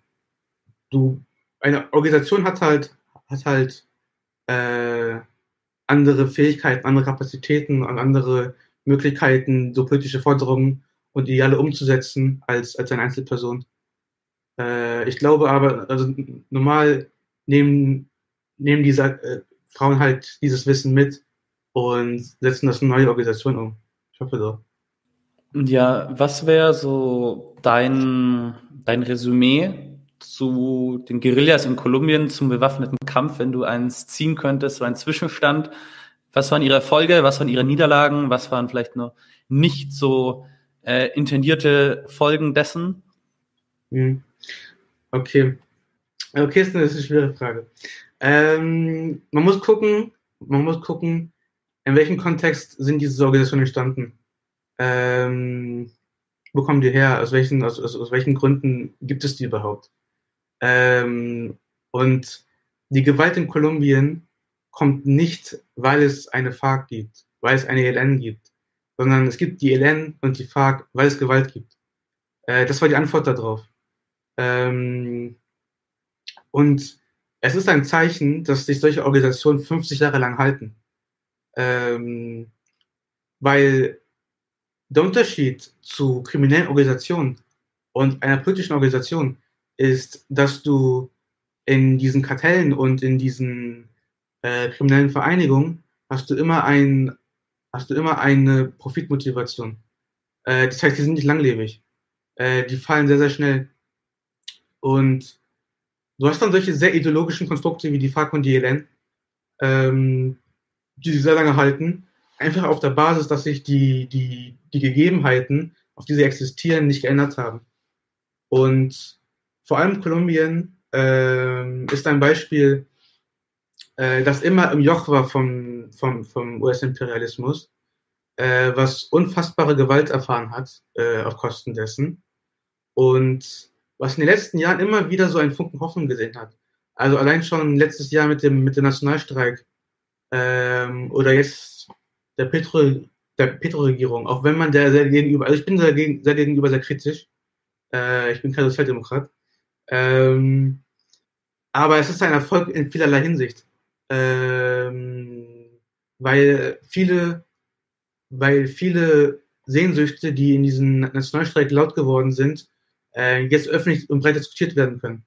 du, eine Organisation hat halt, hat halt äh, andere Fähigkeiten, andere Kapazitäten und andere Möglichkeiten, so politische Forderungen und Ideale umzusetzen als, als eine Einzelperson. Äh, ich glaube aber, also normal nehmen, nehmen diese äh, Frauen halt dieses Wissen mit und setzen das in neue Organisationen um. Ich hoffe so. Ja, was wäre so dein, dein Resümee zu den Guerillas in Kolumbien, zum bewaffneten Kampf, wenn du eins ziehen könntest, so ein Zwischenstand. Was waren ihre Erfolge, was waren ihre Niederlagen, was waren vielleicht noch nicht so äh, intendierte Folgen dessen? Hm. Okay. Okay, ist eine, schwere Frage. Ähm, man muss gucken, man muss gucken, in welchem Kontext sind diese Organisationen entstanden? Ähm, wo kommen die her? Aus welchen, aus, aus, aus welchen Gründen gibt es die überhaupt? Ähm, und die Gewalt in Kolumbien kommt nicht, weil es eine FARC gibt, weil es eine ELN gibt, sondern es gibt die ELN und die FARC, weil es Gewalt gibt. Äh, das war die Antwort darauf. Ähm, und es ist ein Zeichen, dass sich solche Organisationen 50 Jahre lang halten. Ähm, weil der Unterschied zu kriminellen Organisationen und einer politischen Organisation ist, dass du in diesen Kartellen und in diesen äh, kriminellen Vereinigungen hast du immer ein, hast du immer eine Profitmotivation. Äh, das heißt, die sind nicht langlebig. Äh, die fallen sehr, sehr schnell. Und du hast dann solche sehr ideologischen Konstrukte wie die FARC und die ELN, ähm, die sich sehr lange halten, einfach auf der Basis, dass sich die, die, die Gegebenheiten, auf die sie existieren, nicht geändert haben. Und vor allem Kolumbien äh, ist ein Beispiel, äh, das immer im Joch war vom, vom, vom US-Imperialismus, äh, was unfassbare Gewalt erfahren hat äh, auf Kosten dessen und was in den letzten Jahren immer wieder so einen Funken Hoffnung gesehen hat. Also allein schon letztes Jahr mit dem, mit dem Nationalstreik ähm, oder jetzt der Petro, der Petro-Regierung, auch wenn man der sehr gegenüber, also ich bin sehr, sehr gegenüber sehr kritisch, äh, ich bin kein Sozialdemokrat, ähm, aber es ist ein Erfolg in vielerlei Hinsicht, ähm, weil viele, weil viele Sehnsüchte, die in diesem Nationalstreik laut geworden sind, äh, jetzt öffentlich und breit diskutiert werden können.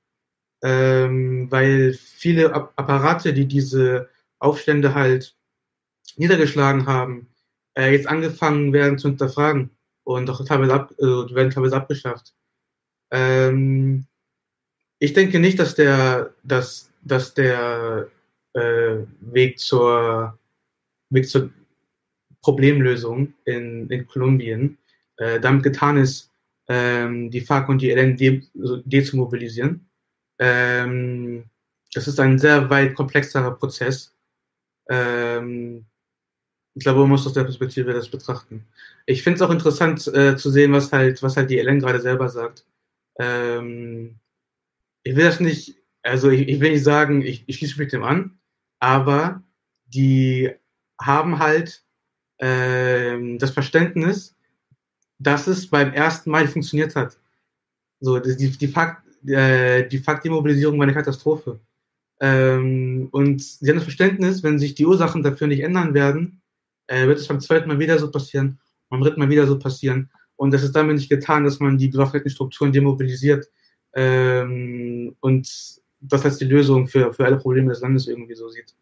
Ähm, weil viele Apparate, die diese Aufstände halt niedergeschlagen haben, äh, jetzt angefangen werden zu hinterfragen und auch teilweise ab, äh, werden teilweise abgeschafft. Ähm, ich denke nicht, dass der, dass, dass der äh, Weg zur Weg zur Problemlösung in, in Kolumbien äh, damit getan ist, ähm, die FARC und die LN de, de zu mobilisieren. Ähm, das ist ein sehr weit komplexerer Prozess. Ähm, ich glaube, man muss aus der Perspektive das betrachten. Ich finde es auch interessant äh, zu sehen, was halt, was halt die LN gerade selber sagt. Ähm, ich will das nicht, also ich, ich will nicht sagen, ich, ich schließe mich dem an, aber die haben halt ähm, das Verständnis, dass es beim ersten Mal funktioniert hat. So, die, die, Fakt, äh, die Faktdemobilisierung war eine Katastrophe. Ähm, und sie haben das Verständnis, wenn sich die Ursachen dafür nicht ändern werden, äh, wird es beim zweiten Mal wieder so passieren, beim dritten Mal wieder so passieren. Und das ist damit nicht getan, dass man die bewaffneten Strukturen demobilisiert ähm, und das als die Lösung für, für alle Probleme des Landes irgendwie so sieht.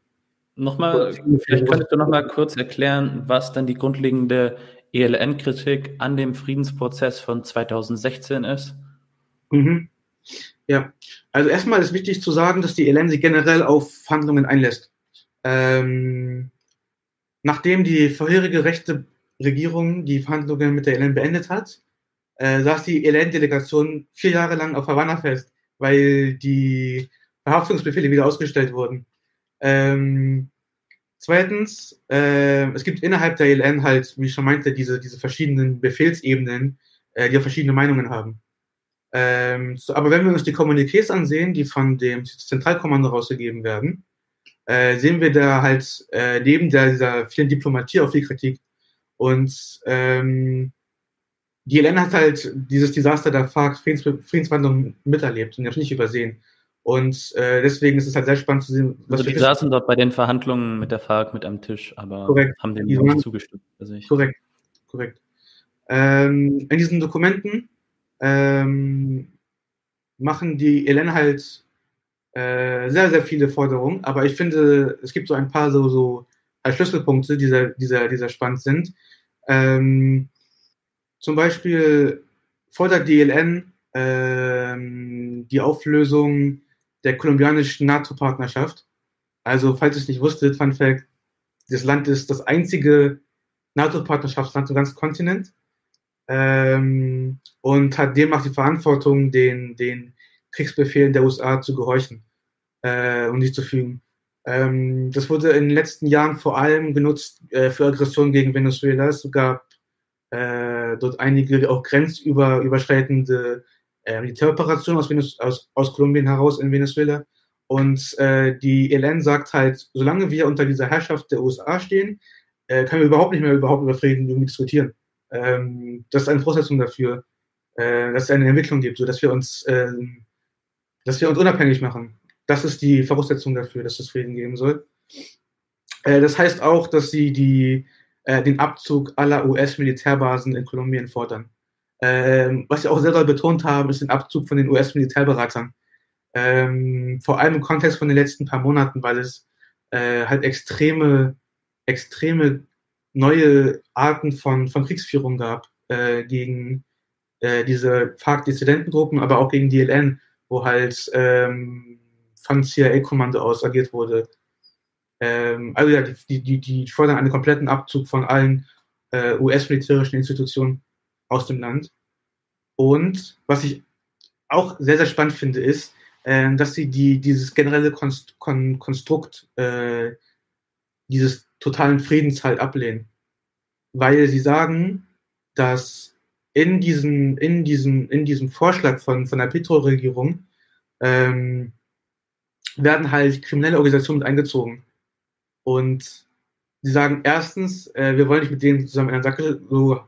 Nochmal, vielleicht könntest du nochmal kurz erklären, was dann die grundlegende ELN-Kritik an dem Friedensprozess von 2016 ist? Mhm. Ja, also erstmal ist wichtig zu sagen, dass die ELN sich generell auf Verhandlungen einlässt. Ähm, nachdem die vorherige rechte Regierung die Verhandlungen mit der ELN beendet hat, äh, saß die ELN-Delegation vier Jahre lang auf Havanna fest, weil die Verhaftungsbefehle wieder ausgestellt wurden. Ähm, Zweitens, äh, es gibt innerhalb der ELN halt, wie ich schon meinte, diese, diese verschiedenen Befehlsebenen, äh, die auch verschiedene Meinungen haben. Ähm, so, aber wenn wir uns die Kommuniqués ansehen, die von dem Zentralkommando rausgegeben werden, äh, sehen wir da halt äh, neben der, dieser vielen Diplomatie auch viel Kritik. Und ähm, die ELN hat halt dieses Desaster der FARC Friedens Friedensverhandlungen miterlebt und die hat nicht übersehen. Und äh, deswegen ist es halt sehr spannend zu sehen. Was also die saßen dort bei den Verhandlungen mit der FARC mit am Tisch, aber korrekt. haben dem nicht zugestimmt. Also korrekt, korrekt. Ähm, in diesen Dokumenten ähm, machen die ELN halt äh, sehr, sehr viele Forderungen, aber ich finde, es gibt so ein paar so, so als Schlüsselpunkte, die sehr, die sehr, die sehr spannend sind. Ähm, zum Beispiel fordert die ELN ähm, die Auflösung der kolumbianischen NATO-Partnerschaft. Also, falls ihr es nicht wusstet, Fun Fact, das Land ist das einzige NATO-Partnerschaftsland im ganzen Kontinent ähm, und hat demnach die Verantwortung, den, den Kriegsbefehlen der USA zu gehorchen äh, und nicht zu fügen. Ähm, das wurde in den letzten Jahren vor allem genutzt äh, für Aggressionen gegen Venezuela. Es gab äh, dort einige auch grenzüberschreitende äh, Militäroperation aus, aus, aus Kolumbien heraus in Venezuela. Und äh, die ELN sagt halt, solange wir unter dieser Herrschaft der USA stehen, äh, können wir überhaupt nicht mehr überhaupt über Frieden irgendwie diskutieren. Ähm, das ist eine Voraussetzung dafür, äh, dass es eine Entwicklung gibt, so dass wir uns, äh, dass wir uns unabhängig machen. das ist die Voraussetzung dafür, dass es Frieden geben soll. Äh, das heißt auch, dass sie die, äh, den Abzug aller US-Militärbasen in Kolumbien fordern. Ähm, was sie auch sehr doll betont haben, ist den Abzug von den US-Militärberatern. Ähm, vor allem im Kontext von den letzten paar Monaten, weil es äh, halt extreme, extreme neue Arten von, von Kriegsführung gab äh, gegen äh, diese FARC-Dissidentengruppen, aber auch gegen DLN, wo halt ähm, von CIA-Kommando aus agiert wurde. Ähm, also ja, die, die, die fordern einen kompletten Abzug von allen äh, US-militärischen Institutionen aus dem Land. Und was ich auch sehr, sehr spannend finde, ist, äh, dass sie die, dieses generelle Konst Kon Konstrukt äh, dieses totalen Friedens halt ablehnen. Weil sie sagen, dass in diesem, in diesem, in diesem Vorschlag von, von der Petro-Regierung ähm, werden halt kriminelle Organisationen mit eingezogen. Und sie sagen erstens, äh, wir wollen nicht mit denen zusammen in einen Sack so,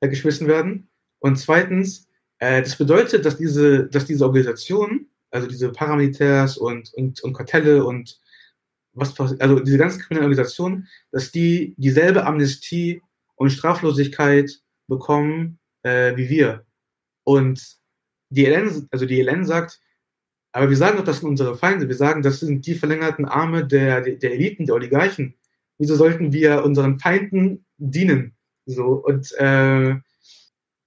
äh, geschmissen werden. Und zweitens, äh, das bedeutet, dass diese, dass diese Organisationen, also diese Paramilitärs und, und, und Kartelle und was, also diese ganzen kriminellen Organisationen, dass die dieselbe Amnestie und Straflosigkeit bekommen äh, wie wir. Und die ELN, also die ELN sagt, aber wir sagen doch, das sind unsere Feinde. Wir sagen, das sind die verlängerten Arme der, der Eliten, der Oligarchen. Wieso sollten wir unseren Feinden dienen? So, und äh,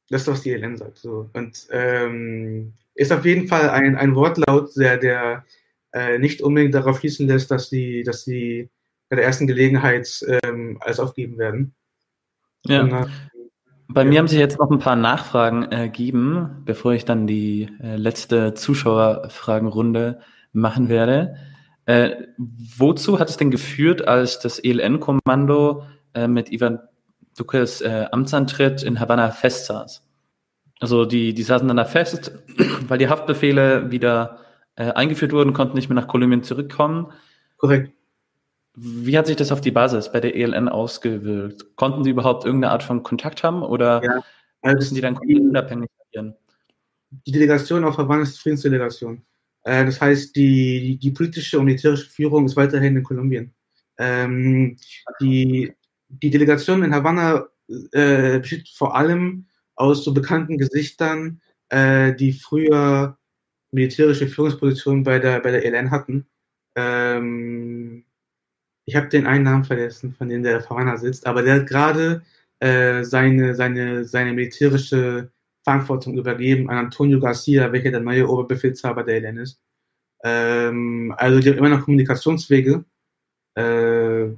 das ist, was die ELN sagt. So. Und ähm, ist auf jeden Fall ein, ein Wortlaut, der, der äh, nicht unbedingt darauf schließen lässt, dass sie, dass sie bei der ersten Gelegenheit ähm, alles aufgeben werden. Ja. Und, äh, bei ja. mir haben sich jetzt noch ein paar Nachfragen ergeben, bevor ich dann die äh, letzte Zuschauerfragenrunde machen werde. Äh, wozu hat es denn geführt, als das ELN-Kommando äh, mit Ivan Duques äh, Amtsantritt in Havanna festsaß? Also die, die saßen dann da fest, weil die Haftbefehle wieder äh, eingeführt wurden, konnten nicht mehr nach Kolumbien zurückkommen. Korrekt. Wie hat sich das auf die Basis bei der ELN ausgewirkt? Konnten Sie überhaupt irgendeine Art von Kontakt haben oder ja, also müssen die dann komplett unabhängig agieren? Die Delegation auf Havanna ist Friedensdelegation. Äh, das heißt, die, die politische und militärische Führung ist weiterhin in Kolumbien. Ähm, die, die Delegation in Havanna äh, besteht vor allem aus so bekannten Gesichtern, äh, die früher militärische Führungspositionen bei der, bei der ELN hatten. Ähm, ich habe den einen Namen vergessen, von dem der Verwanner sitzt, aber der hat gerade äh, seine, seine, seine militärische Verantwortung übergeben an Antonio Garcia, welcher der neue Oberbefehlshaber der ELN ist. Ähm, also die haben immer noch Kommunikationswege äh,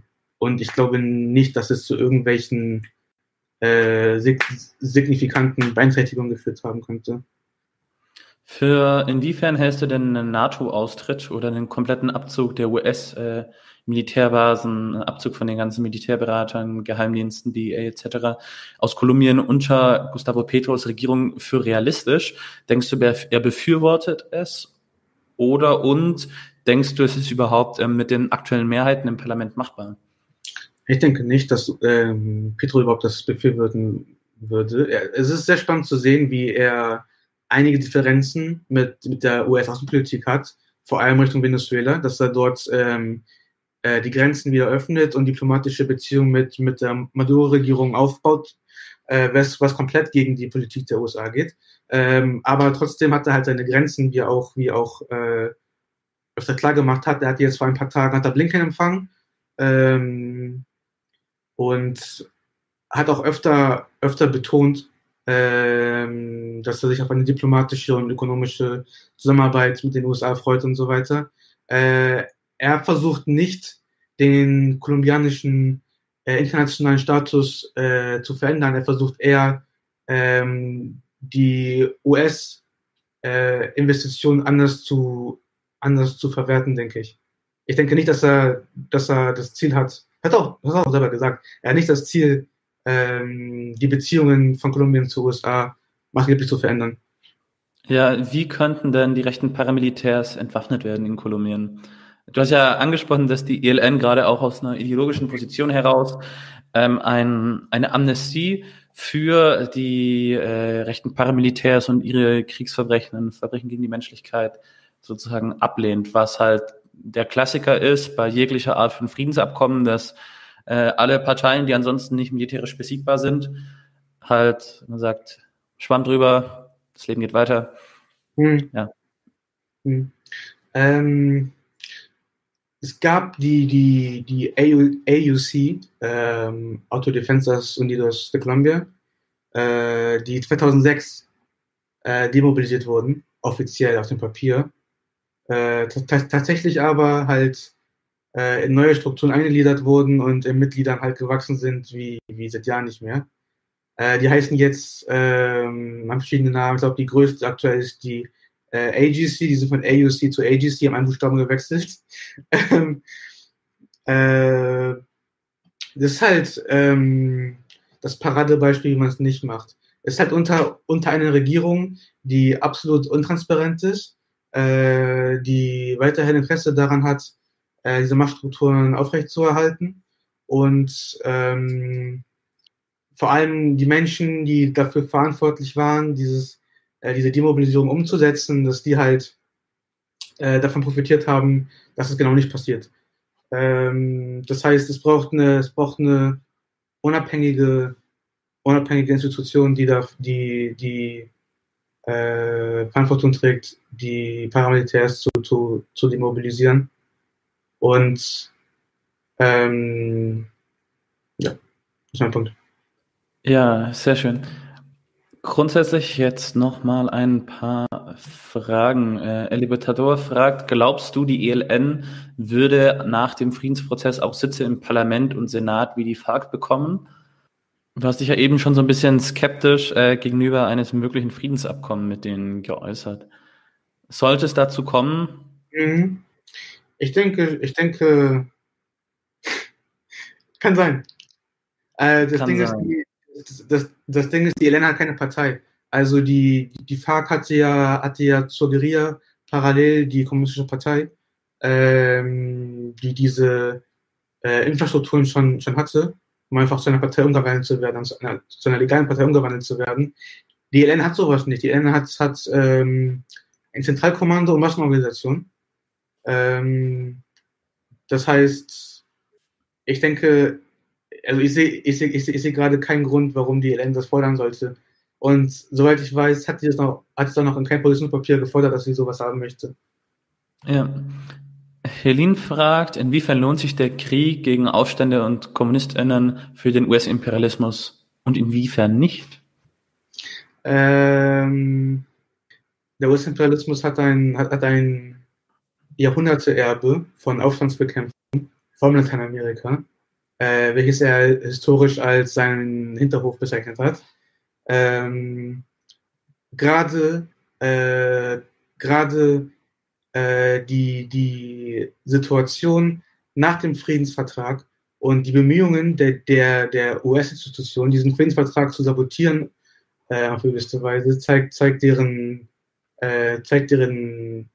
und ich glaube nicht, dass es zu irgendwelchen äh, signifikanten Beeinträchtigungen geführt haben könnte. Für inwiefern hältst du denn einen NATO-Austritt oder einen kompletten Abzug der US-Militärbasen, äh, Abzug von den ganzen Militärberatern, Geheimdiensten, DEA etc. aus Kolumbien unter Gustavo Petros Regierung für realistisch? Denkst du, er befürwortet es? Oder und denkst du, es ist überhaupt ähm, mit den aktuellen Mehrheiten im Parlament machbar? Ich denke nicht, dass ähm, Petro überhaupt das befürworten würde. Es ist sehr spannend zu sehen, wie er einige Differenzen mit, mit der US-Außenpolitik hat, vor allem Richtung Venezuela, dass er dort ähm, äh, die Grenzen wieder öffnet und diplomatische Beziehungen mit, mit der Maduro-Regierung aufbaut, äh, was, was komplett gegen die Politik der USA geht. Ähm, aber trotzdem hat er halt seine Grenzen, wie auch, wie auch äh, öfter klar gemacht hat. Er hat jetzt vor ein paar Tagen hat er Blinken empfangen ähm, und hat auch öfter, öfter betont, ähm, dass er sich auf eine diplomatische und ökonomische Zusammenarbeit mit den USA freut und so weiter. Äh, er versucht nicht, den kolumbianischen äh, internationalen Status äh, zu verändern. Er versucht eher, ähm, die US-Investitionen äh, anders, zu, anders zu verwerten, denke ich. Ich denke nicht, dass er, dass er das Ziel hat, hat auch, hat auch selber gesagt, er hat nicht das Ziel, ähm, die Beziehungen von Kolumbien zu USA maßgeblich zu verändern. Ja, wie könnten denn die rechten Paramilitärs entwaffnet werden in Kolumbien? Du hast ja angesprochen, dass die ELN gerade auch aus einer ideologischen Position heraus ähm, ein, eine Amnestie für die äh, rechten Paramilitärs und ihre Kriegsverbrechen und Verbrechen gegen die Menschlichkeit sozusagen ablehnt, was halt der Klassiker ist bei jeglicher Art von Friedensabkommen, dass äh, alle Parteien, die ansonsten nicht militärisch besiegbar sind, halt, man sagt, Schwamm drüber, das Leben geht weiter. Hm. Ja. Hm. Ähm, es gab die, die, die AUC, ähm, Auto Defensas Unidos de Colombia, äh, die 2006 äh, demobilisiert wurden, offiziell auf dem Papier. Äh, tatsächlich aber halt äh, in neue Strukturen eingegliedert wurden und in Mitgliedern halt gewachsen sind, wie, wie seit Jahren nicht mehr. Äh, die heißen jetzt, ähm, haben verschiedene Namen. Ich glaube, die größte aktuell ist die äh, AGC, die sind von AUC zu AGC, haben einen Buchstaben gewechselt. Ähm, äh, das ist halt ähm, das Paradebeispiel, wie man es nicht macht. Es ist halt unter, unter einer Regierung, die absolut untransparent ist, äh, die weiterhin Interesse daran hat, äh, diese Machtstrukturen aufrechtzuerhalten und ähm, vor allem die Menschen, die dafür verantwortlich waren, dieses, äh, diese Demobilisierung umzusetzen, dass die halt äh, davon profitiert haben, dass es genau nicht passiert. Ähm, das heißt, es braucht eine, es braucht eine unabhängige, unabhängige Institution, die da, die, die äh, Verantwortung trägt, die Paramilitärs zu, zu, zu demobilisieren. Und ähm, ja, das ist mein Punkt. Ja, sehr schön. Grundsätzlich jetzt nochmal ein paar Fragen. Äh, El Libertador fragt, glaubst du, die ELN würde nach dem Friedensprozess auch Sitze im Parlament und Senat wie die FARC bekommen? Du hast dich ja eben schon so ein bisschen skeptisch äh, gegenüber eines möglichen Friedensabkommens mit denen geäußert. Sollte es dazu kommen? Mhm. Ich denke, ich denke, kann sein. Äh, das, kann Ding sein. Ist, das, das Ding ist, die Elena hat keine Partei. Also die, die FARC hatte ja, hatte ja zur Guerilla parallel die Kommunistische Partei, ähm, die diese äh, Infrastrukturen schon, schon hatte um einfach zu einer Partei umgewandelt zu werden, zu einer, zu einer legalen Partei umgewandelt zu werden. Die ELN hat sowas nicht. Die ELN hat, hat ähm, ein Zentralkommando und Massenorganisation. Ähm, das heißt, ich denke, also ich sehe ich seh, ich seh, ich seh gerade keinen Grund, warum die ELN das fordern sollte. Und soweit ich weiß, hat sie das noch, hat es dann noch in kein Positionspapier gefordert, dass sie sowas haben möchte. Ja. Helin fragt, inwiefern lohnt sich der Krieg gegen Aufstände und KommunistInnen für den US-Imperialismus und inwiefern nicht? Ähm, der US-Imperialismus hat ein, hat, hat ein Jahrhunderteerbe von Aufstandsbekämpfung, allem Lateinamerika, äh, welches er historisch als seinen Hinterhof bezeichnet hat. Ähm, gerade äh, gerade äh, die, die Situation nach dem Friedensvertrag und die Bemühungen der, der, der US-Institution, diesen Friedensvertrag zu sabotieren, äh, auf gewisse Weise, zeigt, zeigt, deren, äh, zeigt deren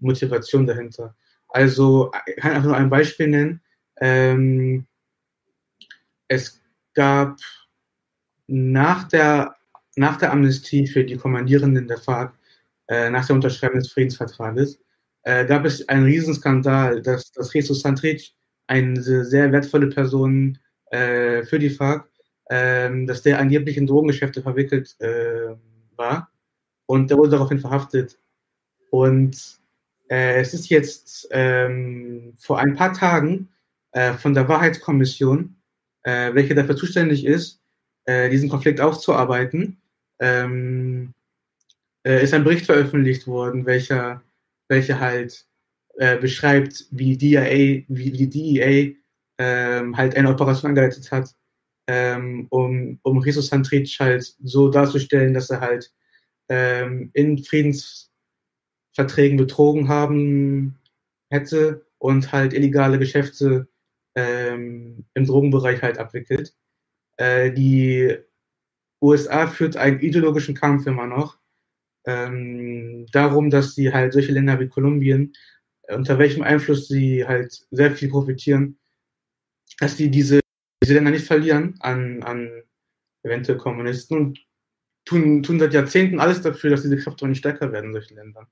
Motivation dahinter. Also, ich kann einfach nur ein Beispiel nennen. Ähm, es gab nach der, nach der Amnestie für die Kommandierenden der FARC äh, nach der Unterschreibung des Friedensvertrages, äh, gab es einen Riesenskandal, dass, dass Jesus Santrich, eine sehr wertvolle Person äh, für die FARC, äh, dass der angeblich in Drogengeschäfte verwickelt äh, war und der wurde daraufhin verhaftet. Und äh, es ist jetzt ähm, vor ein paar Tagen von der Wahrheitskommission, welche dafür zuständig ist, diesen Konflikt aufzuarbeiten, ähm, äh, ist ein Bericht veröffentlicht worden, welcher, welcher halt äh, beschreibt, wie DIA, wie die DEA ähm, halt eine Operation angeleitet hat, ähm, um, um Jesus Santrich halt so darzustellen, dass er halt ähm, in Friedensverträgen betrogen haben hätte und halt illegale Geschäfte ähm, im Drogenbereich halt abwickelt. Äh, die USA führt einen ideologischen Kampf immer noch ähm, darum, dass sie halt solche Länder wie Kolumbien, äh, unter welchem Einfluss sie halt sehr viel profitieren, dass die diese, diese Länder nicht verlieren an, an eventuell Kommunisten und tun, tun seit Jahrzehnten alles dafür, dass diese Kräfte nicht stärker werden in solchen Ländern.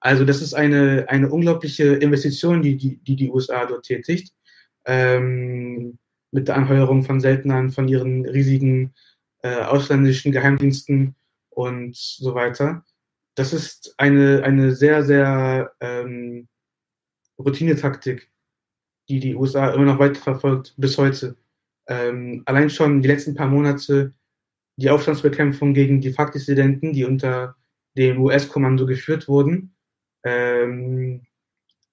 Also das ist eine, eine unglaubliche Investition, die die, die, die USA dort tätigt, ähm, mit der Anheuerung von Seltenern, von ihren riesigen äh, ausländischen Geheimdiensten und so weiter. Das ist eine, eine sehr, sehr ähm, Routinetaktik, die die USA immer noch weiter verfolgt bis heute. Ähm, allein schon die letzten paar Monate die Aufstandsbekämpfung gegen die FARC-Dissidenten, die unter dem US-Kommando geführt wurden. Ähm,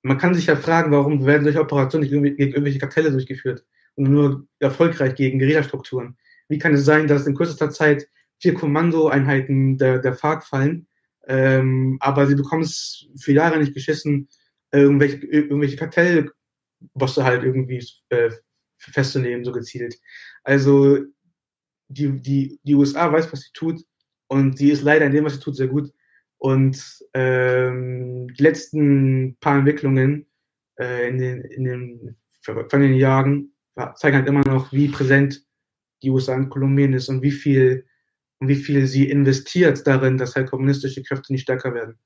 man kann sich ja fragen, warum werden solche Operationen nicht gegen irgendwelche Kartelle durchgeführt und nur erfolgreich gegen Guerillastrukturen. Wie kann es sein, dass in kürzester Zeit vier Kommandoeinheiten der, der FARC fallen, ähm, aber sie bekommen es für Jahre nicht geschissen, irgendwelche, irgendwelche Kartellbosse halt irgendwie äh, festzunehmen, so gezielt. Also die, die, die USA weiß, was sie tut und sie ist leider in dem, was sie tut, sehr gut. Und ähm, die letzten paar Entwicklungen äh, in, den, in den vergangenen Jahren zeigen halt immer noch, wie präsent die USA in Kolumbien ist und wie viel, wie viel sie investiert darin, dass halt kommunistische Kräfte nicht stärker werden.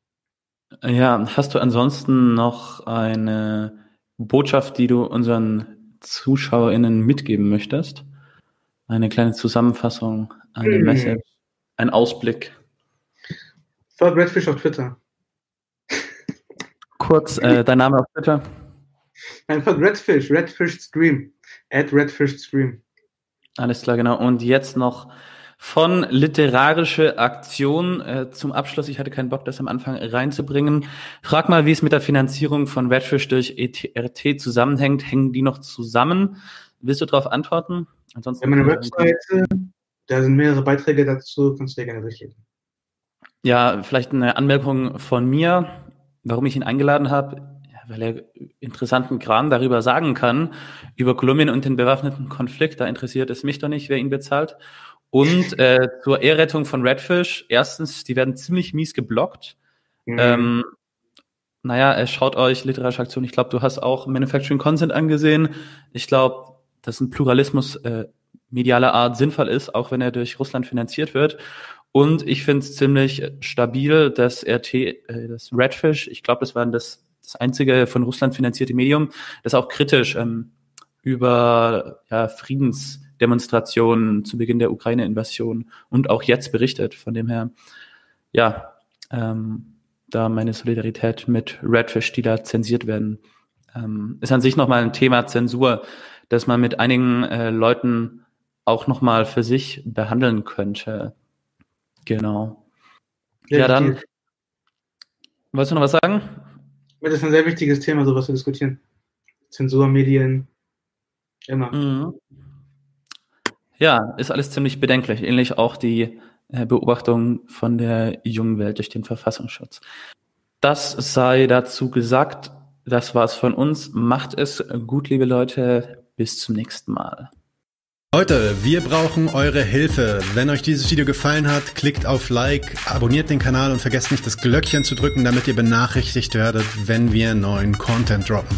Ja, hast du ansonsten noch eine Botschaft, die du unseren ZuschauerInnen mitgeben möchtest? Eine kleine Zusammenfassung, eine hm. Message, ein Ausblick. Folgt Redfish auf Twitter. Kurz, äh, dein Name auf Twitter? Nein, folgt Redfish, Redfish Stream. At Redfish Stream. Alles klar, genau. Und jetzt noch von literarische Aktion äh, zum Abschluss. Ich hatte keinen Bock, das am Anfang reinzubringen. Frag mal, wie es mit der Finanzierung von Redfish durch ETRT zusammenhängt. Hängen die noch zusammen? Willst du darauf antworten? Ansonsten. Ja, meine Webseite, da sind mehrere Beiträge dazu, kannst du dir gerne durchlesen. Ja, vielleicht eine Anmerkung von mir, warum ich ihn eingeladen habe weil er interessanten Kram darüber sagen kann, über Kolumbien und den bewaffneten Konflikt. Da interessiert es mich doch nicht, wer ihn bezahlt. Und äh, zur Ehrrettung von Redfish, erstens, die werden ziemlich mies geblockt. Mhm. Ähm, naja, äh, schaut euch literarische Aktion. Ich glaube, du hast auch Manufacturing Consent angesehen. Ich glaube, dass ein Pluralismus äh, medialer Art sinnvoll ist, auch wenn er durch Russland finanziert wird. Und ich finde es ziemlich stabil, dass RT, äh, das Redfish, ich glaube, das war das, das einzige von Russland finanzierte Medium, das auch kritisch ähm, über ja, Friedens Demonstrationen zu Beginn der Ukraine-Invasion und auch jetzt berichtet. Von dem her, ja, ähm, da meine Solidarität mit Redfish, die da zensiert werden. Ähm, ist an sich nochmal ein Thema Zensur, dass man mit einigen äh, Leuten auch nochmal für sich behandeln könnte. Genau. Ja, ja dann. Wolltest du noch was sagen? Das ist ein sehr wichtiges Thema, sowas zu diskutieren. Zensur, Medien, immer. Mhm. Ja, ist alles ziemlich bedenklich. Ähnlich auch die äh, Beobachtung von der jungen Welt durch den Verfassungsschutz. Das sei dazu gesagt. Das war's von uns. Macht es gut, liebe Leute. Bis zum nächsten Mal. Leute, wir brauchen eure Hilfe. Wenn euch dieses Video gefallen hat, klickt auf Like, abonniert den Kanal und vergesst nicht das Glöckchen zu drücken, damit ihr benachrichtigt werdet, wenn wir neuen Content droppen.